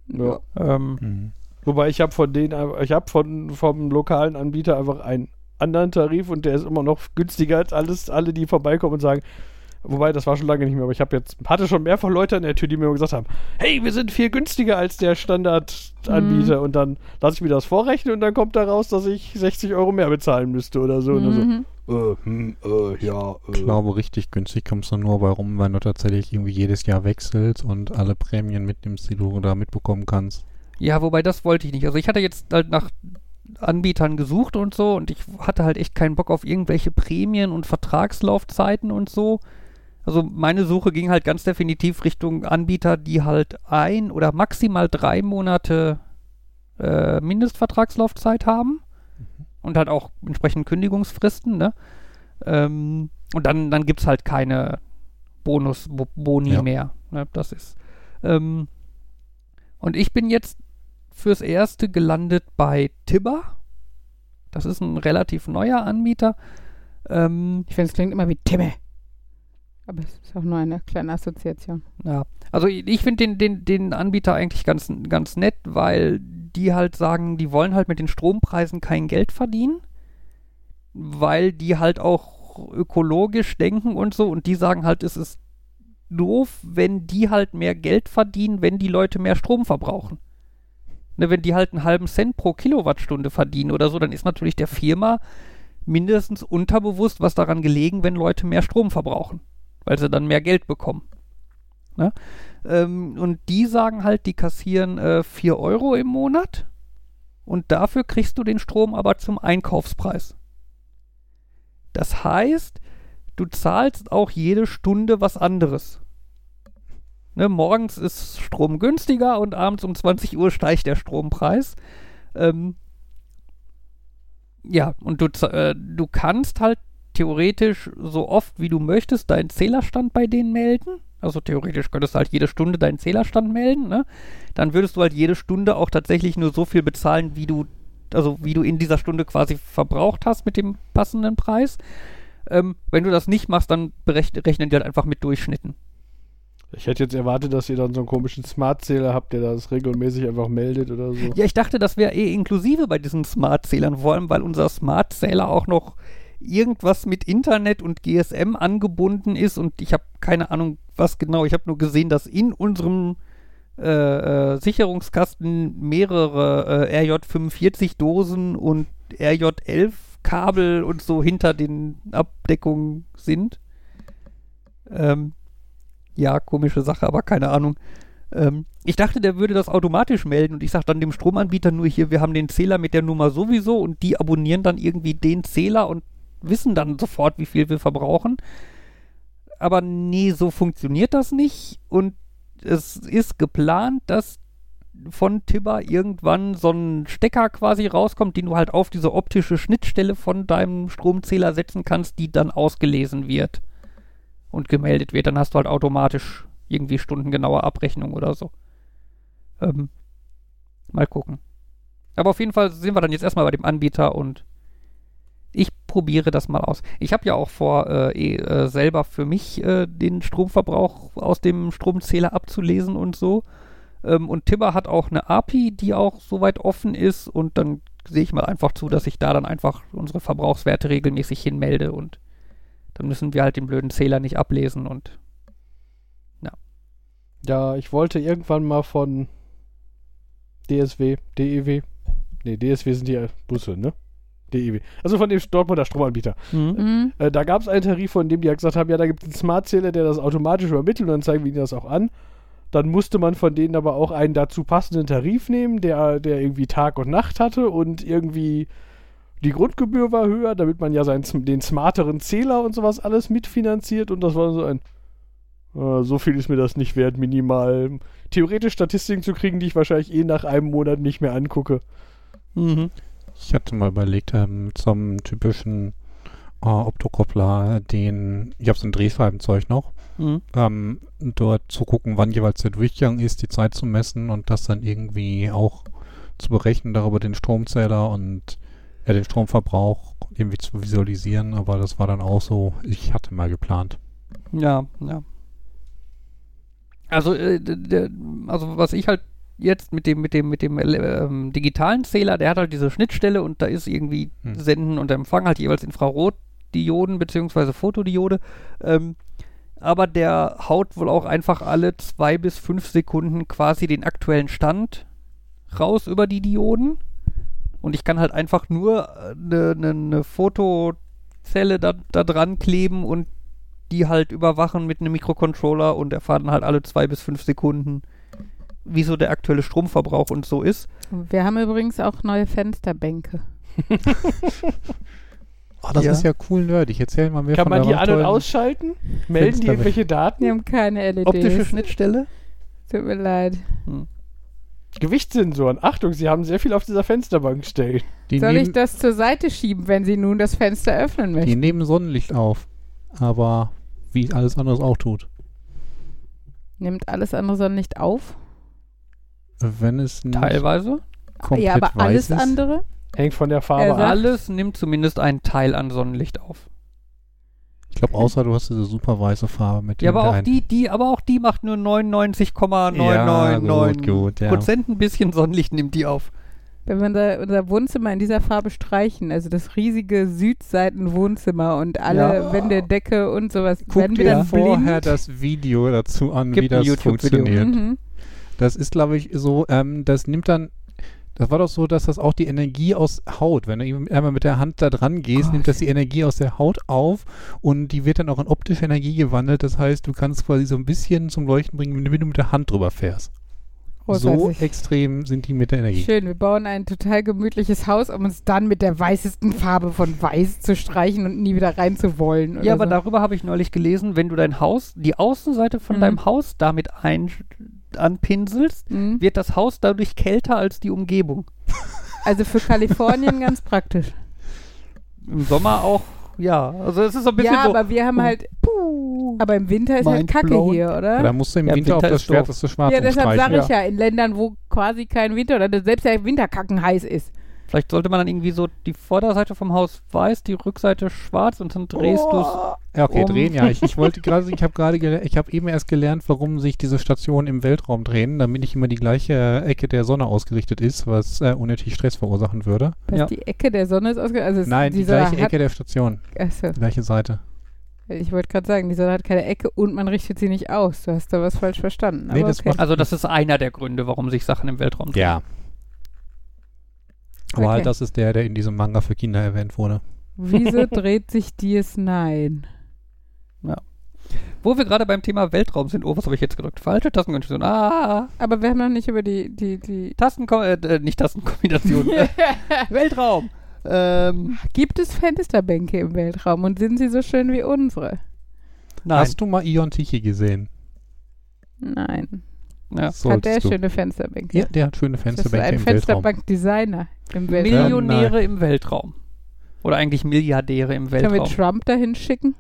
Ja. Ähm, Mhm. Wobei ich habe von denen, ich habe von vom lokalen Anbieter einfach einen anderen Tarif und der ist immer noch günstiger als alles, alle, die vorbeikommen und sagen. Wobei, das war schon lange nicht mehr, aber ich habe jetzt, hatte schon mehrfach Leute an der Tür, die mir gesagt haben, hey, wir sind viel günstiger als der Standardanbieter und dann lasse ich mir das vorrechnen und dann kommt da raus, dass ich 60 Euro mehr bezahlen müsste oder so. Und Mhm. dann so, äh, hm, äh, ja, äh. Ich glaube, richtig günstig kommst du nur bei rum, wenn du tatsächlich irgendwie jedes Jahr wechselst und alle Prämien mitnimmst, die du da mitbekommen kannst. Ja, wobei das wollte ich nicht. Also ich hatte jetzt halt nach Anbietern gesucht und so und ich hatte halt echt keinen Bock auf irgendwelche Prämien und Vertragslaufzeiten und so. Also meine Suche ging halt ganz definitiv Richtung Anbieter, die halt ein oder maximal drei Monate äh, Mindestvertragslaufzeit haben und halt auch entsprechend Kündigungsfristen, ne? Ähm, und dann, dann gibt es halt keine Bonus, Bo Boni Ja. mehr. Ne? Das ist. Ähm, und ich bin jetzt fürs Erste gelandet bei Tibber. Das ist ein relativ neuer Anbieter. Ähm, Ich finde, es klingt immer wie Timme. Aber es ist auch nur eine kleine Assoziation. ja, also ich, finde den, den, den Anbieter eigentlich ganz, ganz nett, weil die halt sagen, die wollen halt mit den Strompreisen kein Geld verdienen, weil die halt auch ökologisch denken und so und die sagen halt, es ist doof, wenn die halt mehr Geld verdienen, wenn die Leute mehr Strom verbrauchen. Ne, wenn die halt einen halben Cent pro Kilowattstunde verdienen oder so, dann ist natürlich der Firma mindestens unterbewusst was daran gelegen, wenn Leute mehr Strom verbrauchen, weil sie dann mehr Geld bekommen. Ne? Ähm, und die sagen halt, die kassieren äh, 4 Euro im Monat und dafür kriegst du den Strom aber zum Einkaufspreis. Das heißt, du zahlst auch jede Stunde was anderes. Ne, morgens ist Strom günstiger und abends um 20 Uhr steigt der Strompreis. Ähm, ja, und du, äh, du kannst halt theoretisch so oft wie du möchtest deinen Zählerstand bei denen melden. Also theoretisch könntest du halt jede Stunde deinen Zählerstand melden, ne? Dann würdest du halt jede Stunde auch tatsächlich nur so viel bezahlen, wie du, also wie du in dieser Stunde quasi verbraucht hast mit dem passenden Preis. Ähm, wenn du das nicht machst, dann berechnen, rechnen die halt einfach mit Durchschnitten. Ich hätte jetzt erwartet, dass ihr dann so einen komischen Smart-Zähler habt, der das regelmäßig einfach meldet oder so. Ja, ich dachte, das wäre eh inklusive bei diesen Smart-Zählern, vor allem weil unser Smart-Zähler auch noch irgendwas mit Internet und GSM angebunden ist und ich habe keine Ahnung, was genau. Ich habe nur gesehen, dass in unserem äh, äh, Sicherungskasten mehrere äh, RJ45-Dosen und RJ11-Kabel und so hinter den Abdeckungen sind. Ähm, ja, komische Sache, aber keine Ahnung. Ähm, ich dachte, der würde das automatisch melden und ich sage dann dem Stromanbieter nur hier, wir haben den Zähler mit der Nummer sowieso und die abonnieren dann irgendwie den Zähler und wissen dann sofort, wie viel wir verbrauchen. Aber nee, so funktioniert das nicht und es ist geplant, dass von Tibber irgendwann so ein Stecker quasi rauskommt, den du halt auf diese optische Schnittstelle von deinem Stromzähler setzen kannst, die dann ausgelesen wird und gemeldet wird. Dann hast du halt automatisch irgendwie stundengenaue Abrechnung oder so. Ähm, mal gucken. Aber auf jeden Fall sind wir dann jetzt erstmal bei dem Anbieter und ich probiere das mal aus. Ich habe ja auch vor, äh, eh, äh, selber für mich äh, den Stromverbrauch aus dem Stromzähler abzulesen und so. Ähm, und Tibber hat auch eine API, die auch soweit offen ist und dann sehe ich mal einfach zu, dass ich da dann einfach unsere Verbrauchswerte regelmäßig hinmelde und dann müssen wir halt den blöden Zähler nicht ablesen und Ja, ich wollte irgendwann mal von DSW, DEW, nee, DSW sind die Busse, ne? DEW. Also von dem Dortmunder Stromanbieter. Mhm. Mhm. Äh, da gab es einen Tarif, von dem die ja gesagt haben, ja, da gibt es einen Smart-Zähler, der das automatisch übermittelt und dann zeigen wir ihnen das auch an. Dann musste man von denen aber auch einen dazu passenden Tarif nehmen, der, der irgendwie Tag und Nacht hatte und irgendwie die Grundgebühr war höher, damit man ja seinen, den smarteren Zähler und sowas alles mitfinanziert und das war so ein äh, so viel ist mir das nicht wert, minimal theoretisch Statistiken zu kriegen, die ich wahrscheinlich eh nach einem Monat nicht mehr angucke. Mhm. Ich hatte mal überlegt, ähm, einem typischen äh, Optokoppler, den, ich habe so ein Drehscheibenzeug noch, Mhm. ähm, dort zu gucken, wann jeweils der Durchgang ist, die Zeit zu messen und das dann irgendwie auch zu berechnen, darüber den Stromzähler und ja, den Stromverbrauch irgendwie zu visualisieren, aber das war dann auch so, ich hatte mal geplant. Ja, ja. Also, äh, d- d- also was ich halt jetzt mit dem, mit dem, mit dem ähm, digitalen Zähler, der hat halt diese Schnittstelle und da ist irgendwie Hm. Senden und Empfangen halt jeweils Infrarotdioden beziehungsweise Fotodiode. Ähm, aber der haut wohl auch einfach alle zwei bis fünf Sekunden quasi den aktuellen Stand raus über die Dioden. Und ich kann halt einfach nur eine ne, ne Fotozelle da, da dran kleben und die halt überwachen mit einem Mikrocontroller und erfahren halt alle zwei bis fünf Sekunden, wie so der aktuelle Stromverbrauch und so ist. Wir haben übrigens auch neue Fensterbänke. Oh, [LAUGHS] das Ja. ist ja cool nerdig. Erzähl mal mehr Kann von man die an- und ausschalten? Melden die irgendwelche Daten? Die haben keine LEDs. Optische Schnittstelle? Tut mir leid. Gewichtssensoren. Achtung, sie haben sehr viel auf dieser Fensterbank stehen. Die Soll ich das zur Seite schieben, wenn Sie nun das Fenster öffnen die möchten? nehmen Sonnenlicht auf, aber wie alles anderes auch tut. Nimmt alles andere Sonnenlicht auf? Wenn es nicht Teilweise. komplett ja, aber weiß alles ist. andere? Hängt von der Farbe Er ab. sagt- Alles nimmt zumindest einen Teil an Sonnenlicht auf. Ich glaube, außer du hast diese super weiße Farbe mit Ja, aber auch die, die, aber auch die macht nur 99,999 Ja, gut, gut, ja. Prozent ein bisschen Sonnenlicht nimmt die auf. Wenn wir unser, unser Wohnzimmer in dieser Farbe streichen, also das riesige Südseitenwohnzimmer und alle Ja. Wände, Decke und sowas, Guck werden wir dann vorher blind? das Video dazu an, Gibt wie das funktioniert. Mhm. Das ist, glaube ich, so, ähm, das nimmt dann, das war doch so, dass das auch die Energie aus Haut, wenn du einmal mit der Hand da dran gehst, Gott. nimmt das die Energie aus der Haut auf und die wird dann auch in optische Energie gewandelt. Das heißt, du kannst quasi so ein bisschen zum Leuchten bringen, wenn du mit der Hand drüber fährst. So extrem sind die mit der Energie. Schön, wir bauen ein total gemütliches Haus, um uns dann mit der weißesten Farbe von Weiß zu streichen und nie wieder rein zu wollen. oder Ja, aber so. darüber habe ich neulich gelesen, wenn du dein Haus, die Außenseite von Mhm. deinem Haus damit ein, anpinselst, Mhm. wird das Haus dadurch kälter als die Umgebung. Also für Kalifornien [LAUGHS] ganz praktisch. Im Sommer auch, ja. Also es ist so ein bisschen Ja, so. aber wir haben halt. Aber im Winter ist halt Kacke blown. hier, Ja, oder? da musst du im Ja, Winter auf Winter das ist doof. schwärzeste Schwarz Ja, deshalb sage ich ja, in Ländern, wo quasi kein Winter oder selbst der Winterkacken heiß ist. Vielleicht sollte man dann irgendwie so die Vorderseite vom Haus weiß, die Rückseite schwarz und dann drehst du es. Ja, okay, um- drehen ja. Ich, ich [LAUGHS] wollte gerade, ich habe gerade, ich habe eben erst gelernt, warum sich diese Stationen im Weltraum drehen, damit nicht immer die gleiche Ecke der Sonne ausgerichtet ist, was äh, unnötig Stress verursachen würde. Was Ja. die Ecke der Sonne ist ausge... Also Nein, die, gleiche Ecke der Station, Achso, die gleiche Seite. ich wollte gerade sagen, die Sonne hat keine Ecke und man richtet sie nicht aus. Du hast da was falsch verstanden. Nee, das okay. Also das ist einer der Gründe, warum sich Sachen im Weltraum drehen. Ja. Aber Okay. halt, das ist der, der in diesem Manga für Kinder erwähnt wurde. Wieso [LAUGHS] dreht sich DS9? Wo wir gerade beim Thema Weltraum sind. Oh, was habe ich jetzt gedrückt? Falsche Tastenkombination. Ah, Aber wir haben noch nicht über die... die, die Tastenko äh, nicht Tastenkombination. [LAUGHS] äh, Weltraum. Ähm, Gibt es Fensterbänke im Weltraum und sind sie so schön wie unsere? nein. Hast du mal Ion Tichy gesehen? Nein. ja. Hat der du. schöne Fensterbänke? Ja, der hat schöne das ist Fensterbänke ein im Weltraum. Fensterbank-Designer im Weltraum. Millionäre im Weltraum. Oder eigentlich Milliardäre im Können wir Weltraum. Trump dahin schicken?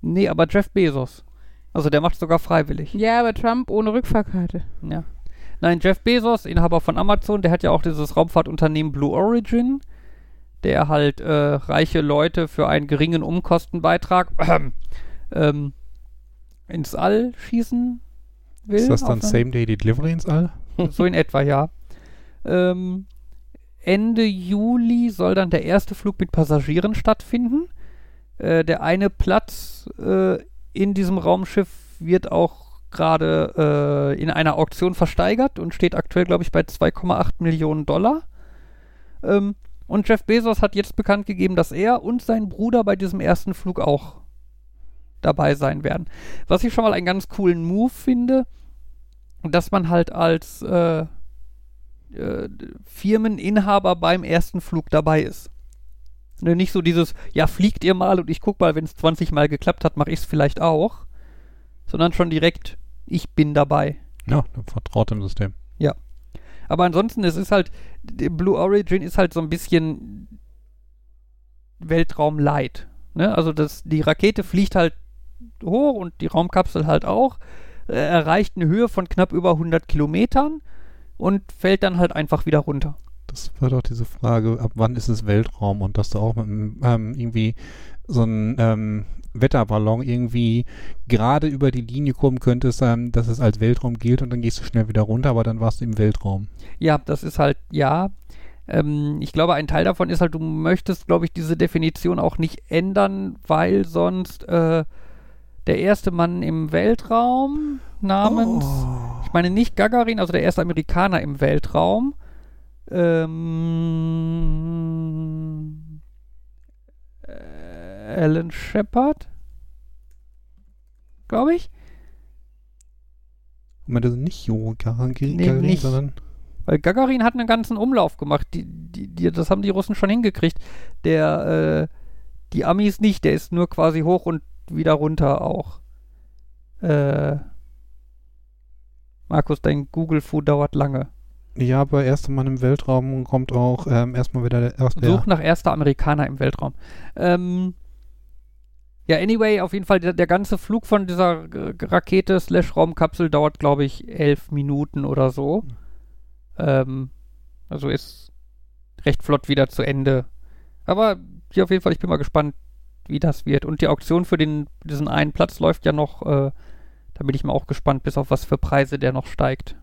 Nee, aber Jeff Bezos. Also der macht sogar freiwillig. Ja, aber Trump ohne Rückfahrkarte. Ja. Nein, Jeff Bezos, Inhaber von Amazon, der hat ja auch dieses Raumfahrtunternehmen Blue Origin, der halt äh, reiche Leute für einen geringen Umkostenbeitrag [CLEARS THROAT] ähm, ins All schießen will. Ist das dann eine- Same-Day-Delivery ins All? So in etwa, ja. Ähm, Ende Juli soll dann der erste Flug mit Passagieren stattfinden. Äh, der eine Platz äh, in diesem Raumschiff wird auch gerade äh, in einer Auktion versteigert und steht aktuell, glaube ich, bei 2,8 Millionen Dollar. Ähm, Und Jeff Bezos hat jetzt bekannt gegeben, dass er und sein Bruder bei diesem ersten Flug auch dabei sein werden. Was ich schon mal einen ganz coolen Move finde, dass man halt als äh, äh, Firmeninhaber beim ersten Flug dabei ist. Ne, nicht so dieses, ja, fliegt ihr mal und ich guck mal, wenn es 20 Mal geklappt hat, mache ich es vielleicht auch. Sondern schon direkt, ich bin dabei. Ja, vertraut dem System. Aber ansonsten, es ist halt, Blue Origin ist halt so ein bisschen Weltraum light. Ne? Also das, die Rakete fliegt halt hoch und die Raumkapsel halt auch, äh, erreicht eine Höhe von knapp über 100 Kilometern und fällt dann halt einfach wieder runter. Das war doch diese Frage, ab wann ist es Weltraum und dass du auch mit einem, ähm, irgendwie so ein ähm, Wetterballon irgendwie gerade über die Linie kommen könntest, ähm, dass es als Weltraum gilt und dann gehst du schnell wieder runter, aber dann warst du im Weltraum. Ja, das ist halt, ja. Ähm, ich glaube, ein Teil davon ist halt, du möchtest, glaube ich, diese Definition auch nicht ändern, weil sonst äh, der erste Mann im Weltraum namens, Oh. Ich meine nicht Gagarin, also der erste Amerikaner im Weltraum, ähm, äh, Alan Shepard, glaube ich. Ich meine, das ist nicht Jo Gagarin, Nee, Gagarin nicht. sondern Weil Gagarin hat einen ganzen Umlauf gemacht. Die, die, die, das haben die Russen schon hingekriegt. Der, äh, die Amis nicht. Der ist nur quasi hoch und wieder runter auch. Äh, Markus, dein Google-Food dauert lange. ja, aber erster Mann im Weltraum kommt auch ähm, erstmal wieder der erste. Such nach erster Amerikaner im Weltraum. Ähm, ja, anyway, auf jeden Fall, der, der ganze Flug von dieser äh, Rakete slash Raumkapsel dauert, glaube ich, elf Minuten oder so. Ähm, also ist recht flott wieder zu Ende. Aber hier auf jeden Fall, ich bin mal gespannt, wie das wird. Und die Auktion für den, diesen einen Platz läuft ja noch, äh, da bin ich mal auch gespannt, bis auf was für Preise der noch steigt.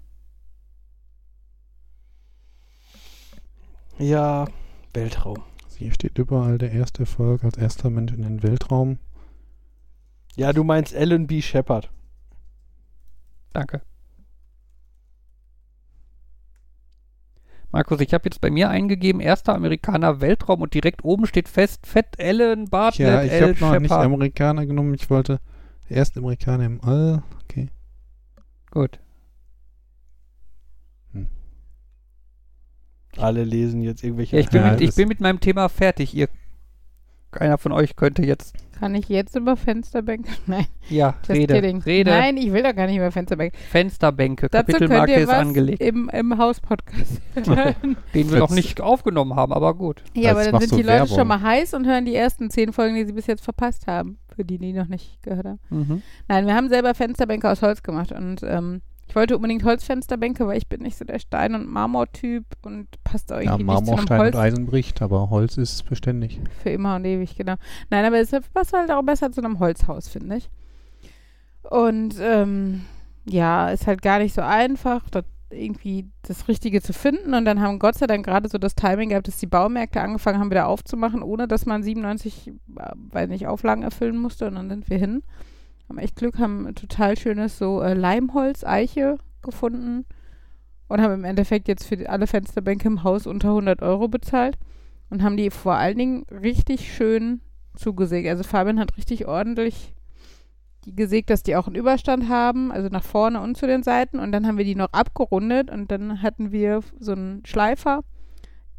Ja, Weltraum. Hier steht überall der erste Erfolg als erster Mensch in den Weltraum. Ja, du meinst Alan B. Shepard. Danke. Markus, ich habe jetzt bei mir eingegeben, erster Amerikaner Weltraum und direkt oben steht fest, Fett Allen Bartlett Ja, ich habe noch nicht Shepard. Amerikaner genommen. Ich wollte erste Amerikaner im All. Okay. Gut. Alle lesen jetzt irgendwelche. Ja, ich bin, Ja, mit, ich bin mit meinem Thema fertig. Ihr, einer von euch könnte jetzt, Kann ich jetzt über Fensterbänke? [LAUGHS] Nein, ja, Rede. Rede, Nein, ich will doch gar nicht über Fensterbänke. Fensterbänke, Dazu Kapitelmarke ist angelegt, im, im Haus-Podcast [LAUGHS] den wir noch nicht aufgenommen haben, aber gut. ja, aber dann sind die du Leute Werbung. schon mal heiß und hören die ersten zehn Folgen, die sie bis jetzt verpasst haben. Für die, die noch nicht gehört haben. Mhm. Nein, wir haben selber Fensterbänke aus Holz gemacht und ähm, ich wollte unbedingt Holzfensterbänke, weil ich bin nicht so der Stein- und Marmortyp und passt auch Ja, irgendwie nicht zu einem Marmorstein Holz und Eisen bricht, aber Holz ist beständig. für immer und ewig, genau. Nein, aber es passt halt auch besser zu einem Holzhaus, finde ich. Und ähm, ja, ist halt gar nicht so einfach, dort irgendwie das Richtige zu finden. Und dann haben Gott sei Dank gerade so das Timing gehabt, dass die Baumärkte angefangen haben, wieder aufzumachen, ohne dass man 97, äh, weiß nicht, Auflagen erfüllen musste. Und dann sind wir hin. Haben echt Glück, haben ein total schönes so äh, Leimholz, Eiche gefunden. Und haben im Endeffekt jetzt für alle Fensterbänke im Haus unter 100 Euro bezahlt und haben die vor allen Dingen richtig schön zugesägt. Also Fabian hat richtig ordentlich die gesägt, dass die auch einen Überstand haben, also nach vorne und zu den Seiten. Und dann haben wir die noch abgerundet und dann hatten wir so einen Schleifer,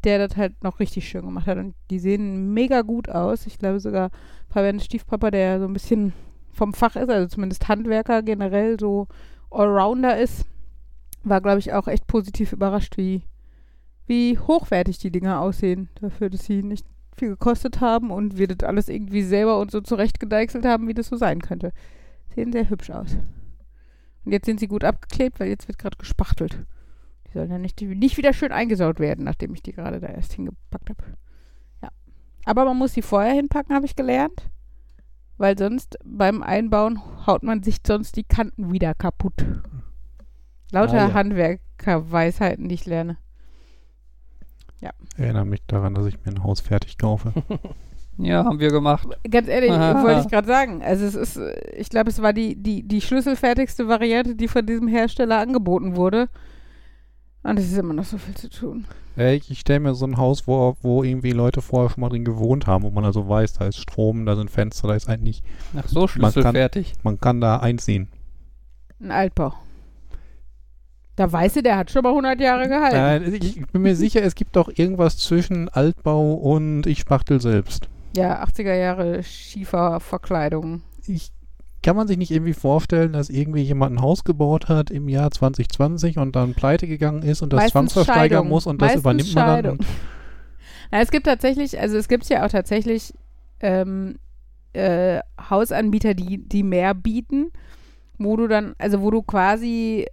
der das halt noch richtig schön gemacht hat. Und die sehen mega gut aus. Ich glaube sogar Fabians Stiefpapa, der so ein bisschen vom Fach ist, also zumindest Handwerker generell so Allrounder ist, war, glaube ich, auch echt positiv überrascht, wie, wie hochwertig die Dinger aussehen, dafür, dass sie nicht viel gekostet haben und wir das alles irgendwie selber und so zurechtgedeichselt haben, wie das so sein könnte. Sehen sehr hübsch aus. Und jetzt sind sie gut abgeklebt, weil jetzt wird gerade gespachtelt. Die sollen ja nicht, nicht wieder schön eingesaut werden, nachdem ich die gerade da erst hingepackt habe. Ja. Aber man muss sie vorher hinpacken, habe ich gelernt. Weil sonst beim Einbauen haut man sich sonst die Kanten wieder kaputt. Lauter Ah, ja. Handwerkerweisheiten, die ich lerne. Ich erinnere mich daran, dass ich mir ein Haus fertig kaufe. [LAUGHS] Ja, haben wir gemacht. Ganz ehrlich, Aha. wollte ich gerade sagen. Also es ist, äh, ich glaube, es war die, die, die schlüsselfertigste Variante, die von diesem Hersteller angeboten wurde. Und es ist immer noch so viel zu tun. Ich ich stelle mir so ein Haus vor, wo irgendwie Leute vorher schon mal drin gewohnt haben, wo man also weiß, da ist Strom, da sind Fenster, da ist eigentlich, Ach so, Man kann- schlüsselfertig. man kann da einziehen. Ein Altbau. Da weißt du, der hat schon mal 100 Jahre gehalten. Äh, ich, ich bin mir sicher, es gibt doch irgendwas zwischen Altbau und ich spachtel selbst. Ja, 80er Jahre Schieferverkleidung. Ich, kann man sich nicht irgendwie vorstellen, dass irgendwie jemand ein Haus gebaut hat im Jahr 2020 und dann pleite gegangen ist und das Meistens zwangsversteigern Scheidung. muss und das Meistens übernimmt man dann? [LAUGHS] Na, es gibt tatsächlich, also es gibt ja auch tatsächlich ähm, äh, Hausanbieter, die, die mehr bieten, wo du dann, also wo du quasi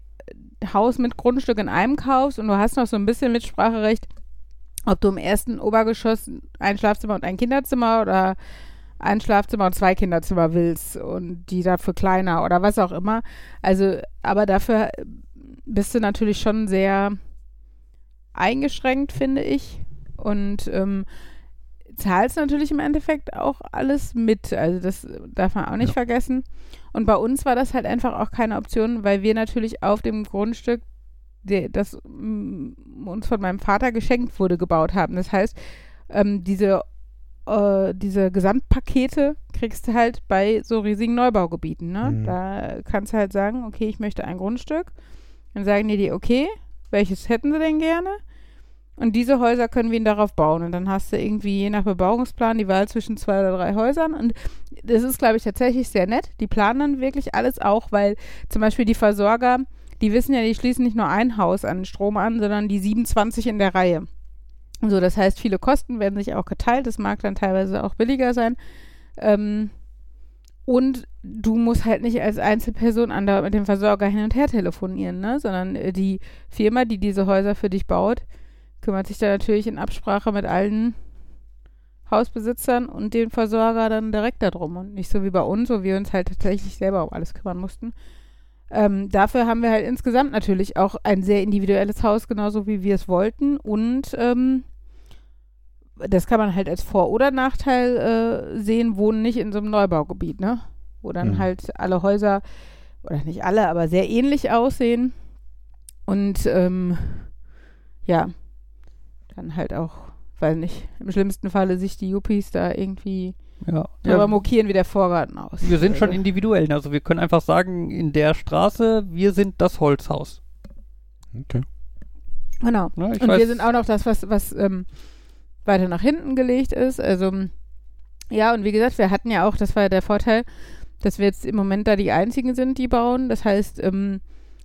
Haus mit Grundstück in einem kaufst und du hast noch so ein bisschen Mitspracherecht, ob du im ersten Obergeschoss ein Schlafzimmer und ein Kinderzimmer oder ein Schlafzimmer und zwei Kinderzimmer willst und die dafür kleiner oder was auch immer. Also, aber dafür bist du natürlich schon sehr eingeschränkt, finde ich. Und ähm, zahlst natürlich im Endeffekt auch alles mit. Also das darf man auch nicht Ja. vergessen. Und bei uns war das halt einfach auch keine Option, weil wir natürlich auf dem Grundstück, der, das mm, uns von meinem Vater geschenkt wurde, gebaut haben. Das heißt, ähm, diese, äh, diese Gesamtpakete kriegst du halt bei so riesigen Neubaugebieten. Ne? Mhm. Da kannst du halt sagen, okay, ich möchte ein Grundstück. Dann sagen die dir, okay, welches hätten sie denn gerne? Und diese Häuser können wir ihnen darauf bauen. Und dann hast du irgendwie je nach Bebauungsplan die Wahl zwischen zwei oder drei Häusern. Und das ist, glaube ich, tatsächlich sehr nett. Die planen dann wirklich alles auch, weil zum Beispiel die Versorger, die wissen ja, die schließen nicht nur ein Haus an Strom an, sondern die 27 in der Reihe. So, das heißt, viele Kosten werden sich auch geteilt. Das mag dann teilweise auch billiger sein. Ähm, und du musst halt nicht als Einzelperson andauernd mit dem Versorger hin und her telefonieren, ne? sondern äh, die Firma, die diese Häuser für dich baut, kümmert sich da natürlich in Absprache mit allen Hausbesitzern und dem Versorger dann direkt darum und nicht so wie bei uns, wo wir uns halt tatsächlich selber um alles kümmern mussten. Ähm, dafür haben wir halt insgesamt natürlich auch ein sehr individuelles Haus, genauso wie wir es wollten. Und ähm, das kann man halt als Vor- oder Nachteil äh, sehen, wohnen nicht in so einem Neubaugebiet, ne? Wo dann Mhm. halt alle Häuser, oder nicht alle, aber sehr ähnlich aussehen. Und ähm, ja, dann halt auch, weiß nicht, im schlimmsten Falle sich die Yuppies da irgendwie Ja. drüber ja. mokieren, wie der Vorgarten aussieht. Wir sind schon Also, individuell. Also wir können einfach sagen, in der Straße, wir sind das Holzhaus. Okay. Genau. Ich Und weiß- wir sind auch noch das, was, was ähm, weiter nach hinten gelegt ist. Also, ja, und wie gesagt, wir hatten ja auch, das war ja der Vorteil, dass wir jetzt im Moment da die einzigen sind, die bauen. Das heißt, ähm,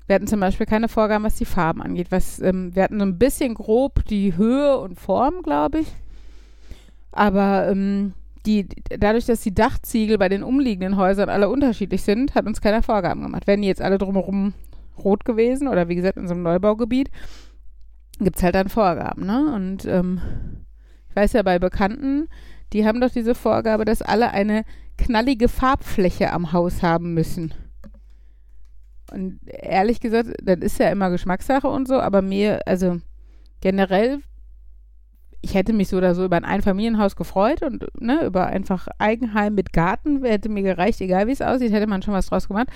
wir hatten zum Beispiel keine Vorgaben, was die Farben angeht. Was, ähm, wir hatten so ein bisschen grob die Höhe und Form, glaube ich. Aber ähm, die, dadurch, dass die Dachziegel bei den umliegenden Häusern alle unterschiedlich sind, hat uns keiner Vorgaben gemacht. Wären die jetzt alle drumherum rot gewesen oder wie gesagt in so einem Neubaugebiet, gibt es halt dann Vorgaben, ne? Und ähm, ich weiß ja bei Bekannten, die haben doch diese Vorgabe, dass alle eine knallige Farbfläche am Haus haben müssen. Und ehrlich gesagt, das ist ja immer Geschmackssache und so, aber mir, also generell, ich hätte mich so oder so über ein Einfamilienhaus gefreut und ne, über einfach Eigenheim mit Garten hätte mir gereicht, egal wie es aussieht, hätte man schon was draus gemacht.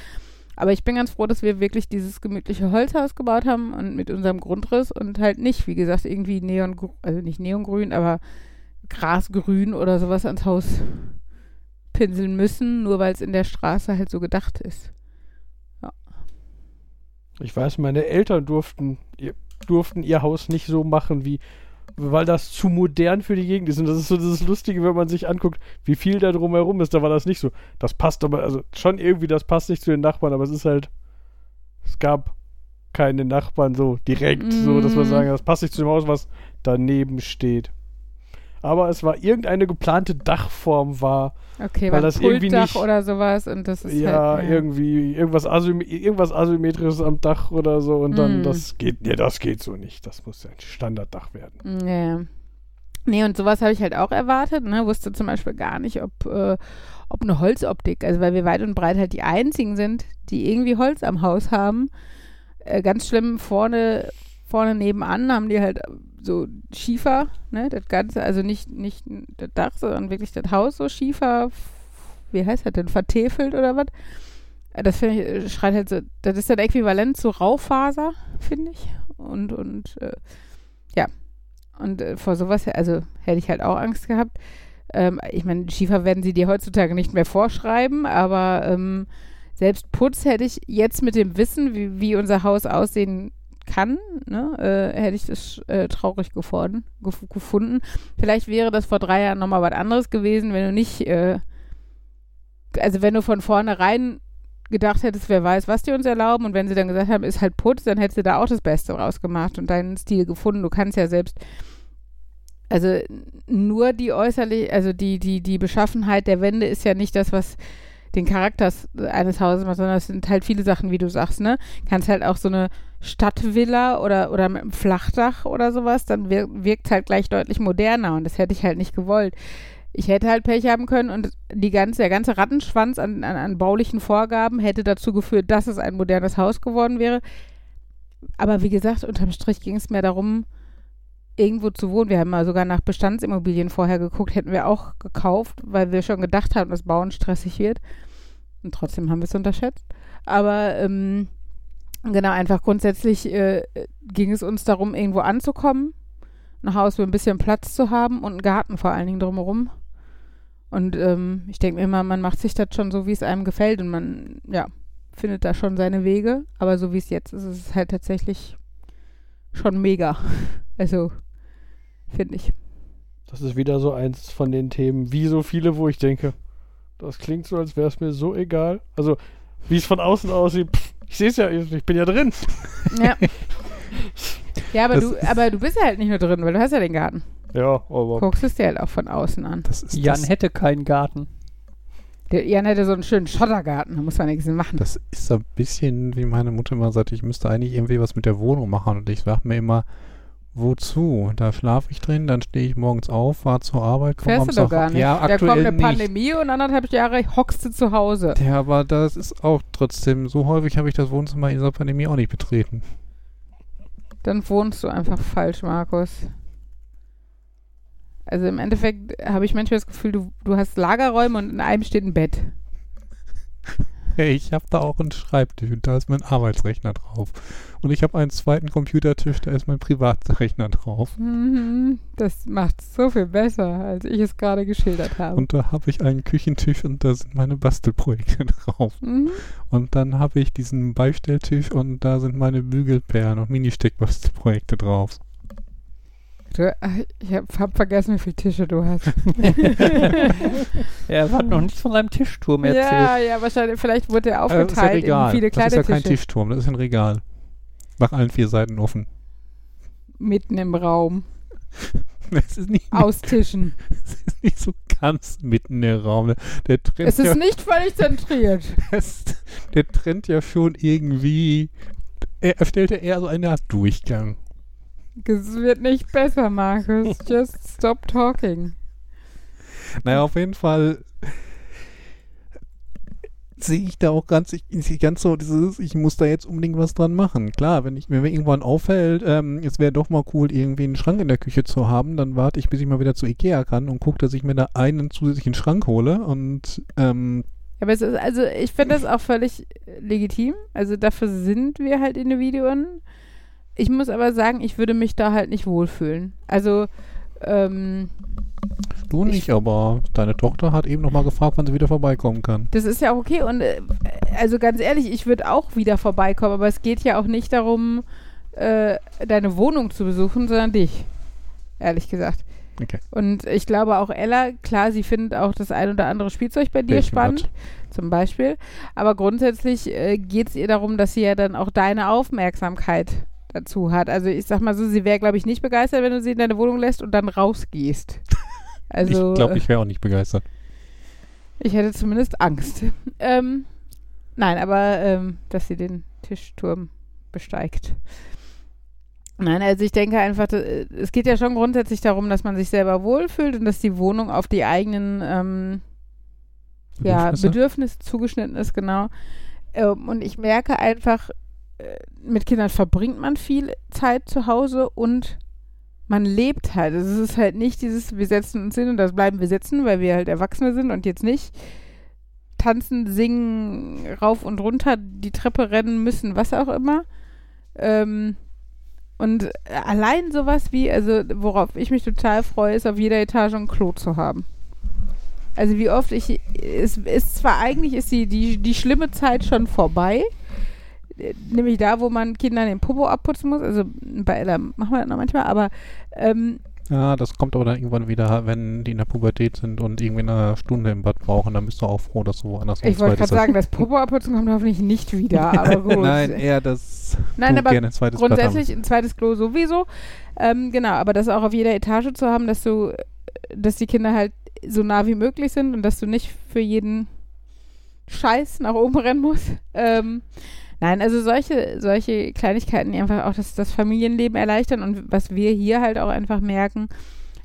Aber ich bin ganz froh, dass wir wirklich dieses gemütliche Holzhaus gebaut haben und mit unserem Grundriss und halt nicht, wie gesagt, irgendwie Neon, also nicht Neongrün, aber Grasgrün oder sowas ans Haus pinseln müssen, nur weil es in der Straße halt so gedacht ist. Ich weiß, meine Eltern durften durften ihr Haus nicht so machen, wie weil das zu modern für die Gegend ist. Und das ist so das Lustige, wenn man sich anguckt, wie viel da drumherum ist. Da war das nicht so. Das passt aber, also schon irgendwie, das passt nicht zu den Nachbarn, aber es ist halt, es gab keine Nachbarn so direkt, so dass man Mm. sagen, das passt nicht zu dem Haus, was daneben steht. Aber es war irgendeine geplante Dachform war, Okay, Weil das irgendwie nicht- oder sowas und das ist ja, halt, irgendwie irgendwas, asym irgendwas asymmetrisches am Dach oder so und dann Mm. das geht, nee, das geht so nicht. Das muss ja ein Standarddach werden. Ja. Nee, und sowas habe ich halt auch erwartet, ne? Wusste zum Beispiel gar nicht, ob, äh, ob eine Holzoptik, also weil wir weit und breit halt die einzigen sind, die irgendwie Holz am Haus haben. Äh, ganz schlimm vorne, vorne nebenan haben die halt so Schiefer, ne? Das Ganze, also nicht, nicht das Dach, sondern wirklich das Haus so Schiefer, wie heißt das denn, vertefelt oder was? Das finde ich, äh, schreit halt so, das ist dann äquivalent zu Raufaser, finde ich. Und, und, äh, ja. Und äh, vor sowas, also hätte ich halt auch Angst gehabt. Ähm, ich meine, Schiefer werden sie dir heutzutage nicht mehr vorschreiben, aber ähm, selbst Putz hätte ich jetzt mit dem Wissen, wie, wie unser Haus aussehen kann, ne, äh, hätte ich das äh, traurig gefunden, gef gefunden. Vielleicht wäre das vor drei Jahren nochmal was anderes gewesen, wenn du nicht, äh, also wenn du von vornherein gedacht hättest, wer weiß, was die uns erlauben und wenn sie dann gesagt haben, ist halt Putz, dann hättest du da auch das Beste rausgemacht und deinen Stil gefunden. Du kannst ja selbst, also nur die äußerlich, also die, die, die Beschaffenheit der Wände ist ja nicht das, was den Charakter eines Hauses macht, sondern es sind halt viele Sachen, wie du sagst, ne? Kannst halt auch so eine Stadtvilla oder, oder mit einem Flachdach oder sowas, dann wir, wirkt halt gleich deutlich moderner und das hätte ich halt nicht gewollt. Ich hätte halt Pech haben können und die ganze, der ganze Rattenschwanz an, an, an baulichen Vorgaben hätte dazu geführt, dass es ein modernes Haus geworden wäre. Aber wie gesagt, unterm Strich ging es mehr darum, irgendwo zu wohnen. Wir haben mal sogar nach Bestandsimmobilien vorher geguckt, hätten wir auch gekauft, weil wir schon gedacht haben, dass Bauen stressig wird. Und trotzdem haben wir es unterschätzt. Aber ähm, genau, einfach grundsätzlich äh, ging es uns darum, irgendwo anzukommen, ein Haus mit ein bisschen Platz zu haben und einen Garten vor allen Dingen drumherum. Und ähm, ich denke mir immer, man macht sich das schon so, wie es einem gefällt und man, ja, findet da schon seine Wege. Aber so wie es jetzt ist, ist es halt tatsächlich schon mega. [LAUGHS] Also, finde ich. Das ist wieder so eins von den Themen, wie so viele, wo ich denke, das klingt so, als wäre es mir so egal. Also, wie es von außen aussieht, pff, ich sehe es ja, ich bin ja drin. Ja. [LAUGHS] ja, aber Das du, aber du bist ja halt nicht nur drin, weil du hast ja den Garten. Ja, aber Guckst es dir halt auch von außen an. Das ist Jan das, hätte keinen Garten. Der Jan hätte so einen schönen Schottergarten, da muss man nichts machen. das ist so ein bisschen, wie meine Mutter immer sagt, ich müsste eigentlich irgendwie was mit der Wohnung machen. Und ich sage mir immer, wozu? Da schlafe ich drin, dann stehe ich morgens auf, fahre zur Arbeit, komme Fährst du doch gar nicht. Ja, da kommt aktuell eine nicht. Pandemie und anderthalb Jahre hockst du zu Hause. Ja, aber das ist auch trotzdem, so häufig habe ich das Wohnzimmer in dieser Pandemie auch nicht betreten. Dann wohnst du einfach falsch, Markus. Also im Endeffekt habe ich manchmal das Gefühl, du, du hast Lagerräume und in einem steht ein Bett. Hey, ich habe da auch einen Schreibtisch und da ist mein Arbeitsrechner drauf. Und ich habe einen zweiten Computertisch, da ist mein Privatrechner drauf. Mhm, Das macht es so viel besser, als ich es gerade geschildert habe. Und da habe ich einen Küchentisch und da sind meine Bastelprojekte [LAUGHS] drauf. Mhm. Und dann habe ich diesen Beistelltisch und da sind meine Bügelperlen und Mini-Steckbastelprojekte drauf. Du, ich habe hab vergessen, wie viele Tische du hast. [LAUGHS] Er hat noch nichts von seinem Tischturm erzählt. ja, ja, wahrscheinlich. Vielleicht wurde er Äh, das ist ja aufgeteilt in viele das kleine ist ja kein Tische Tischturm, das ist ein Regal. Nach allen vier Seiten offen. mitten im Raum. [LAUGHS] Es ist nicht, Aus Tischen. [LAUGHS] es ist nicht so ganz mitten im Raum. Der trennt, es ist ja, nicht völlig zentriert. es- der trennt ja schon irgendwie. Er, er stellte eher so eine Art Durchgang. Es wird nicht besser, Markus. [LAUGHS] Just stop talking. Naja, auf jeden Fall sehe ich da auch ganz, ich, ich ganz so dieses, ich muss da jetzt unbedingt was dran machen. Klar, wenn ich mir irgendwann auffällt, ähm, es wäre doch mal cool, irgendwie einen Schrank in der Küche zu haben, dann warte ich, bis ich mal wieder zu Ikea kann und gucke, dass ich mir da einen zusätzlichen Schrank hole und ähm, Aber es ist, also ich finde das auch völlig legitim. Also dafür sind wir halt Individuen. Ich muss aber sagen, ich würde mich da halt nicht wohlfühlen. Also, ähm, du nicht, aber deine Tochter hat eben noch mal gefragt, wann sie wieder vorbeikommen kann. das ist ja auch okay. Und äh, also ganz ehrlich, ich würde auch wieder vorbeikommen, aber es geht ja auch nicht darum, äh, deine Wohnung zu besuchen, sondern dich. Ehrlich gesagt. Okay. Und ich glaube auch Ella, klar, sie findet auch das ein oder andere Spielzeug bei dir Welchen spannend, Gott? zum Beispiel. Aber grundsätzlich äh, geht es ihr darum, dass sie ja dann auch deine Aufmerksamkeit dazu hat. Also ich sag mal so, sie wäre, glaube ich, nicht begeistert, wenn du sie in deine Wohnung lässt und dann rausgehst. [LAUGHS] Also ich glaube, ich wäre auch nicht begeistert. ich hätte zumindest Angst. [LAUGHS] Ähm, nein, aber ähm, dass sie den Tischturm besteigt. Nein, also ich denke einfach, es geht ja schon grundsätzlich darum, dass man sich selber wohlfühlt und dass die Wohnung auf die eigenen ähm, ja, Bedürfnisse? Bedürfnisse zugeschnitten ist, genau. Ähm, und ich merke einfach, mit Kindern verbringt man viel Zeit zu Hause und man lebt halt. Es ist halt nicht dieses, wir setzen uns hin und das bleiben wir sitzen, weil wir halt Erwachsene sind und jetzt nicht tanzen, singen, rauf und runter, die Treppe rennen müssen, was auch immer. Ähm, und allein sowas wie, also worauf ich mich total freue, ist auf jeder Etage ein Klo zu haben. Also wie oft ich, es ist zwar eigentlich ist die, die, die schlimme Zeit schon vorbei, nämlich da, wo man Kindern den Popo abputzen muss, also bei Ella machen wir das noch manchmal, aber ähm, Ja, das kommt aber dann irgendwann wieder, wenn die in der Pubertät sind und irgendwie eine Stunde im Bad brauchen, dann bist du auch froh, dass du woanders ich wollte gerade sagen, das Popo abputzen kommt hoffentlich nicht wieder, [LAUGHS] aber gut. Nein, eher das Nein, aber gerne ein zweites grundsätzlich ein zweites Klo sowieso. Ähm, genau, aber das auch auf jeder Etage zu haben, dass du, dass die Kinder halt so nah wie möglich sind und dass du nicht für jeden Scheiß nach oben rennen musst. Ähm, nein, also solche, solche Kleinigkeiten, die einfach auch das, das Familienleben erleichtern und was wir hier halt auch einfach merken,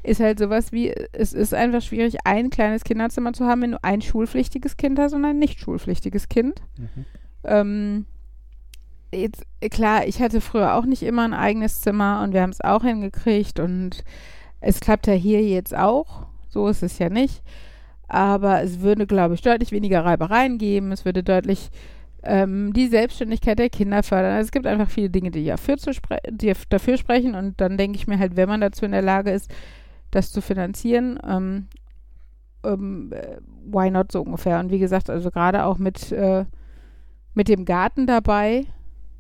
ist halt sowas wie, es ist einfach schwierig, ein kleines Kinderzimmer zu haben, wenn du ein schulpflichtiges Kind hast und ein nicht schulpflichtiges Kind. Mhm. Ähm, jetzt, klar, ich hatte früher auch nicht immer ein eigenes Zimmer und wir haben es auch hingekriegt und es klappt ja hier jetzt auch. So ist es ja nicht. Aber es würde, glaube ich, deutlich weniger Reibereien geben. Es würde deutlich ähm, die Selbstständigkeit der Kinder fördern. Also es gibt einfach viele Dinge, die, dafür, spre die dafür sprechen. Und dann denke ich mir halt, wenn man dazu in der Lage ist, das zu finanzieren, ähm, ähm, äh, why not so ungefähr. Und wie gesagt, also gerade auch mit, äh, mit dem Garten dabei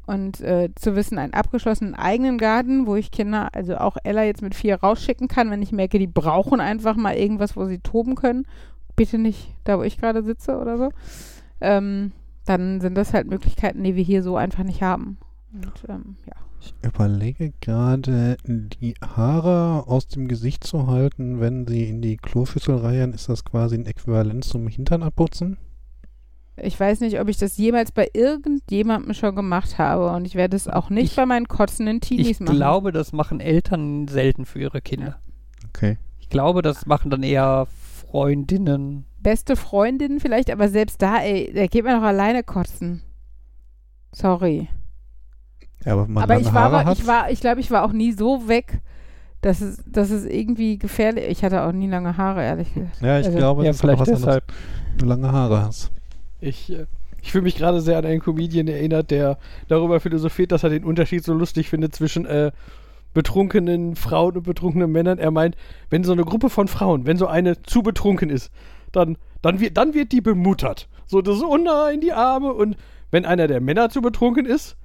und äh, zu wissen, einen abgeschlossenen eigenen Garten, wo ich Kinder, also auch Ella jetzt mit vier rausschicken kann, wenn ich merke, die brauchen einfach mal irgendwas, wo sie toben können. Bitte nicht da, wo ich gerade sitze oder so. Ähm, dann sind das halt Möglichkeiten, die wir hier so einfach nicht haben. Und ähm, ja. Ich überlege gerade, die Haare aus dem Gesicht zu halten, wenn sie in die Kloschüssel reihen, ist das quasi ein Äquivalent zum Hintern abputzen? Ich weiß nicht, ob ich das jemals bei irgendjemandem schon gemacht habe und ich werde es auch nicht Ich- bei meinen kotzenden Teenies Ich machen. glaube, das machen Eltern selten für ihre Kinder. Okay. Ich glaube, das machen dann eher Freundinnen. Beste Freundin vielleicht, aber selbst da, ey, da geht man doch alleine kotzen. Sorry. Ja, aber man aber ich war, Haare hat, ich war, ich glaube, ich war auch nie so weg, dass es, dass es irgendwie gefährlich. Ich hatte auch nie lange Haare, ehrlich gesagt. ja, ich also- glaube, Ja, das ist auch vielleicht was anderes, deshalb. wenn du lange Haare hast. Ich, äh, ich fühle mich gerade sehr an einen Comedian erinnert, der darüber philosophiert, dass er den Unterschied so lustig findet zwischen äh, betrunkenen Frauen und betrunkenen Männern. Er meint, wenn so eine Gruppe von Frauen, wenn so eine zu betrunken ist, dann, dann, wird, dann wird die bemuttert. So, das ist oh nein, die Arme. Und wenn einer der Männer zu betrunken ist,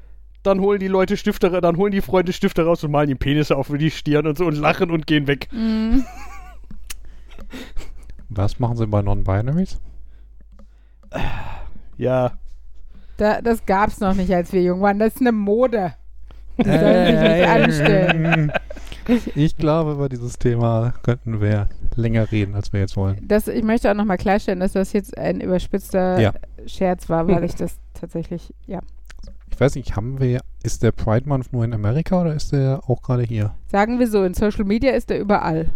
dann holen die Leute Stifte, dann holen die Freunde Stifte raus und malen die Penisse auf die Stirn und so und lachen und gehen weg. Mhm. Was machen sie bei Non-Binaries? Ja, Da, das gab's noch nicht, als wir jung waren. Das ist eine Mode. Die sollen Äh, sich nicht äh, anstellen. [LAUGHS] [LAUGHS] Ich glaube, über dieses Thema könnten wir länger reden, als wir jetzt wollen. Das, ich möchte auch nochmal klarstellen, dass das jetzt ein überspitzter Ja. Scherz war, weil [LAUGHS] ich das tatsächlich, ja. Ich weiß nicht, haben wir, ist der Pride Month nur in Amerika oder ist der auch gerade hier? Sagen wir so, in Social Media ist er überall.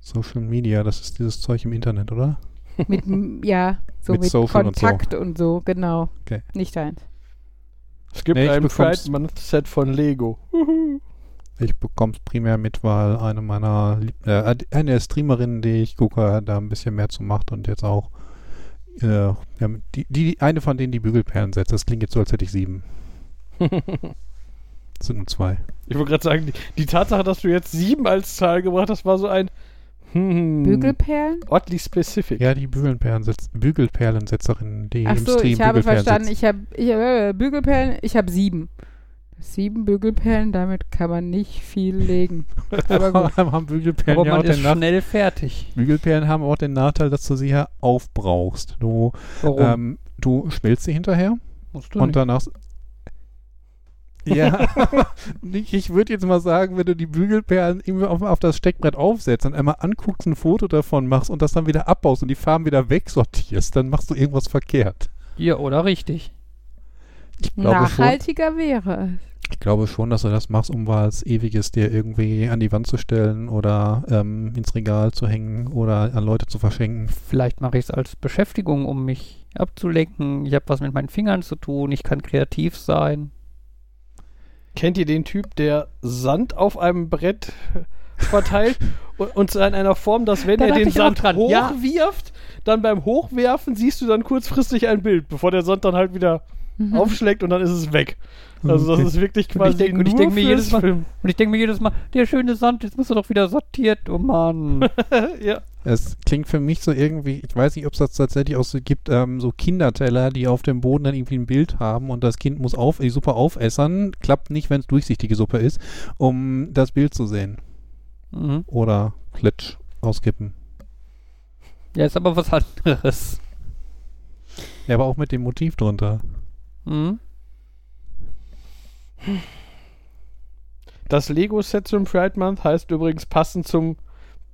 Social Media, das ist dieses Zeug im Internet, oder? Mit, m- ja, [LAUGHS] so Mit mit, Social und so. Kontakt und so. genau. Okay. Nicht deins. es gibt Nee, ein Pride Month Set von Lego. Ich bekomme es primär mit, weil eine meiner, Lieb- äh, eine der Streamerinnen, die ich gucke, da ein bisschen mehr zu macht und jetzt auch, äh, die, die, eine von denen die Bügelperlen setzt. Das klingt jetzt so, als hätte ich sieben. [LAUGHS] Es sind nur zwei. Ich wollte gerade sagen, die, die Tatsache, dass du jetzt sieben als Zahl gebracht hast, war so ein hm, Bügelperlen? oddly specific. Ja, die Bügelperlensetz Bügelperlensetzerin, die Ach im so, Stream ich habe Bügelperlen verstanden, setzt. ich habe ich, äh, Bügelperlen, ich habe sieben. Sieben Bügelperlen, damit kann man nicht viel legen. [LAUGHS] Aber gut. haben Bügelperlen Aber ja auch man ist den Nach schnell fertig. Bügelperlen haben auch den Nachteil, dass du sie ja aufbrauchst. Du, Warum? ähm, du schmilzt sie hinterher Musst du und nicht. danach. Ja, [LAUGHS] ich würde jetzt mal sagen, wenn du die Bügelperlen irgendwie auf, auf das Steckbrett aufsetzt und einmal anguckst, ein Foto davon machst und das dann wieder abbaust und die Farben wieder wegsortierst, dann machst du irgendwas verkehrt. Ja, oder richtig. Ich glaube schon, Nachhaltiger wäre es. Ich glaube schon, dass du das machst, um was Ewiges dir irgendwie an die Wand zu stellen oder ähm, ins Regal zu hängen oder an Leute zu verschenken. Vielleicht mache ich es als Beschäftigung, um mich abzulenken. Ich habe was mit meinen Fingern zu tun. Ich kann kreativ sein. Kennt ihr den Typ, der Sand auf einem Brett verteilt [LAUGHS] und, und zwar in einer Form, dass wenn Da er den Sand dran, ja. hochwirft, dann beim Hochwerfen siehst du dann kurzfristig ein Bild, bevor der Sand dann halt wieder Mhm. aufschlägt und dann ist es weg. Also Okay. das ist wirklich Und ich quasi denk- und ich nur denk mir jedes Mal- Film. Und ich denke mir jedes Mal, der schöne Sand, jetzt muss er doch wieder sortiert. Oh Mann. [LAUGHS] ja. Es klingt für mich so irgendwie, ich weiß nicht, ob es das tatsächlich auch so gibt, ähm, so Kinderteller, die auf dem Boden dann irgendwie ein Bild haben und das Kind muss auf, die Suppe aufessern. Klappt nicht, wenn es durchsichtige Suppe ist, um das Bild zu sehen. mhm. Oder Klitsch auskippen. Ja, ist aber was anderes. Ja, aber auch mit dem Motiv drunter. Mhm. Das Lego-Set zum Pride Month heißt übrigens passend zum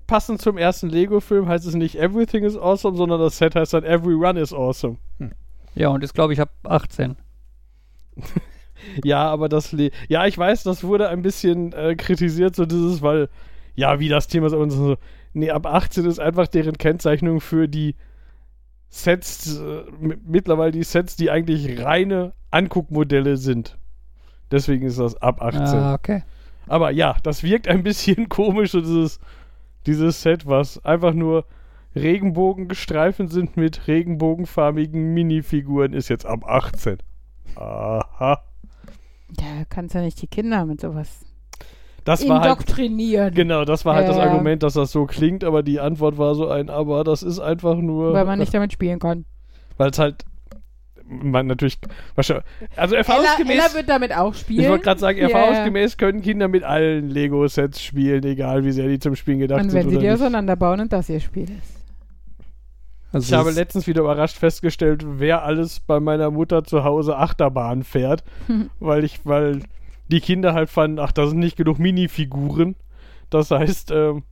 passend zum ersten Lego-Film heißt es nicht Everything is awesome, sondern das Set heißt dann Every Run is awesome. Ja, und ist, glaube ich, ab 18. [LAUGHS] Ja, aber das Le ja, ich weiß, das wurde ein bisschen äh, kritisiert, so dieses, weil ja, wie das Thema ist, und so, nee, ab 18 ist einfach deren Kennzeichnung für die Sets, äh, mittlerweile die Sets, die eigentlich reine Anguckmodelle sind. Deswegen ist das ab 18. Ah, okay. Aber ja, das wirkt ein bisschen [LAUGHS] komisch, dieses, dieses Set, was einfach nur Regenbogengestreifen sind mit regenbogenfarbigen Minifiguren, ist jetzt ab 18. Aha. Ja, kannst ja nicht die Kinder mit sowas Das war halt, indoktrinieren. genau, das war halt das Ja. Argument, dass das so klingt, aber die Antwort war so ein, aber das ist einfach nur, weil man nicht damit spielen kann. weil es halt, man natürlich, wahrscheinlich, also Ella, erfahrungsgemäß, Ella wird damit auch spielen. ich wollte gerade sagen, Ja, erfahrungsgemäß können Kinder mit allen Lego-Sets spielen, egal wie sehr die zum Spielen gedacht Und sind wenn sie oder die nicht. auseinanderbauen und das ihr Spiel ist. Also Ich habe letztens wieder überrascht festgestellt, wer alles bei meiner Mutter zu Hause Achterbahn fährt, [LAUGHS] weil ich, weil die Kinder halt fanden, ach, da sind nicht genug Minifiguren. Das heißt, ähm,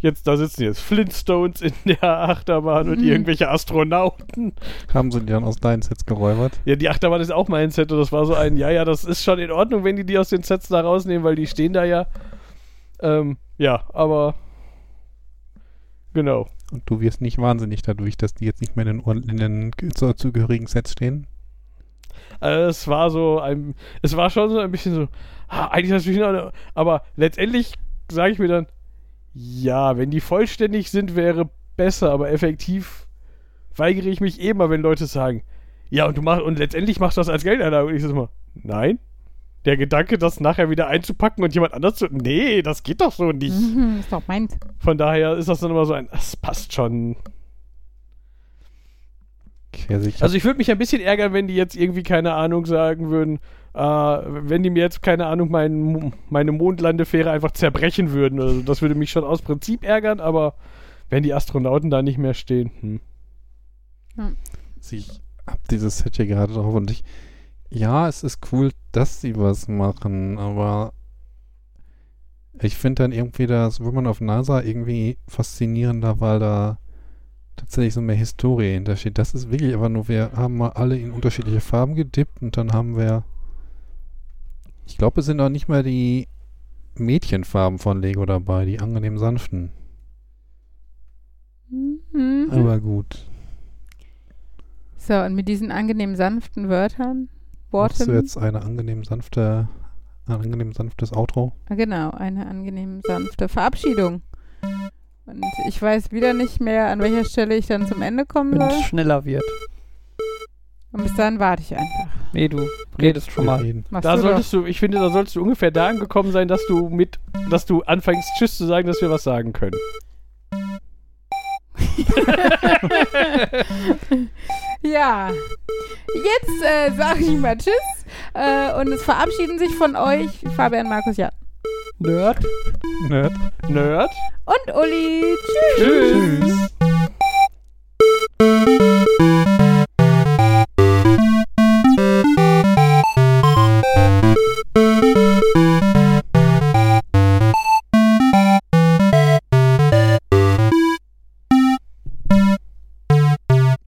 jetzt, da sitzen jetzt Flintstones in der Achterbahn und Mhm. irgendwelche Astronauten. haben sie die dann aus deinen Sets geräubert. Ja, die Achterbahn ist auch mein Set und das war so ein, ja, ja, das ist schon in Ordnung, wenn die die aus den Sets da rausnehmen, weil die stehen da ja. Ähm, ja, aber genau. Und du wirst nicht wahnsinnig dadurch, dass die jetzt nicht mehr in den, in den zu- zugehörigen Sets stehen. Also es war so ein, es war schon so ein bisschen so, ah, eigentlich natürlich noch aber letztendlich sage ich mir dann, ja, wenn die vollständig sind, wäre besser, aber effektiv weigere ich mich eh immer, wenn Leute sagen, ja, und du machst, und letztendlich machst du das als Geldanlage. Und ich sage immer, nein. Der Gedanke, das nachher wieder einzupacken und jemand anders zu, nee, das geht doch so nicht. Mhm, ist doch meins. Von daher ist das dann immer so ein, das passt schon. Okay, also ich würde mich ein bisschen ärgern, wenn die jetzt irgendwie, keine Ahnung, sagen würden, äh, wenn die mir jetzt, keine Ahnung, mein, meine Mondlandefähre einfach zerbrechen würden. Also das würde mich schon aus Prinzip ärgern, aber wenn die Astronauten da nicht mehr stehen, hm. ich hab dieses Set hier gerade drauf und ich, ja, es ist cool, dass sie was machen, aber ich finde dann irgendwie das Woman of NASA irgendwie faszinierender, weil da tatsächlich so mehr Historie hintersteht. Das ist wirklich aber nur, wir haben mal alle in unterschiedliche Farben gedippt und dann haben wir, ich glaube, es sind auch nicht mehr die Mädchenfarben von Lego dabei, die angenehm sanften. Mhm. Aber gut. So, und mit diesen angenehm sanften Wörtern, Machst du Worten. jetzt eine angenehm sanfte, ein angenehm sanftes Outro? Ah, Genau, eine angenehm sanfte Verabschiedung. Und ich weiß wieder nicht mehr, an welcher Stelle ich dann zum Ende kommen Wenn soll. es schneller wird. Und bis dahin warte ich einfach. Nee, du redest schon mal. Reden. Machst Da du solltest du, ich finde, da solltest du ungefähr da angekommen sein, dass du mit, dass du anfängst, Tschüss zu sagen, dass wir was sagen können. [LAUGHS] Ja. Jetzt äh, sage ich mal Tschüss. Äh, und es verabschieden sich von euch Fabian, Markus, Jan. Nerd. Nerd. Nerd. Und Uli. Tschüss. Tschüss.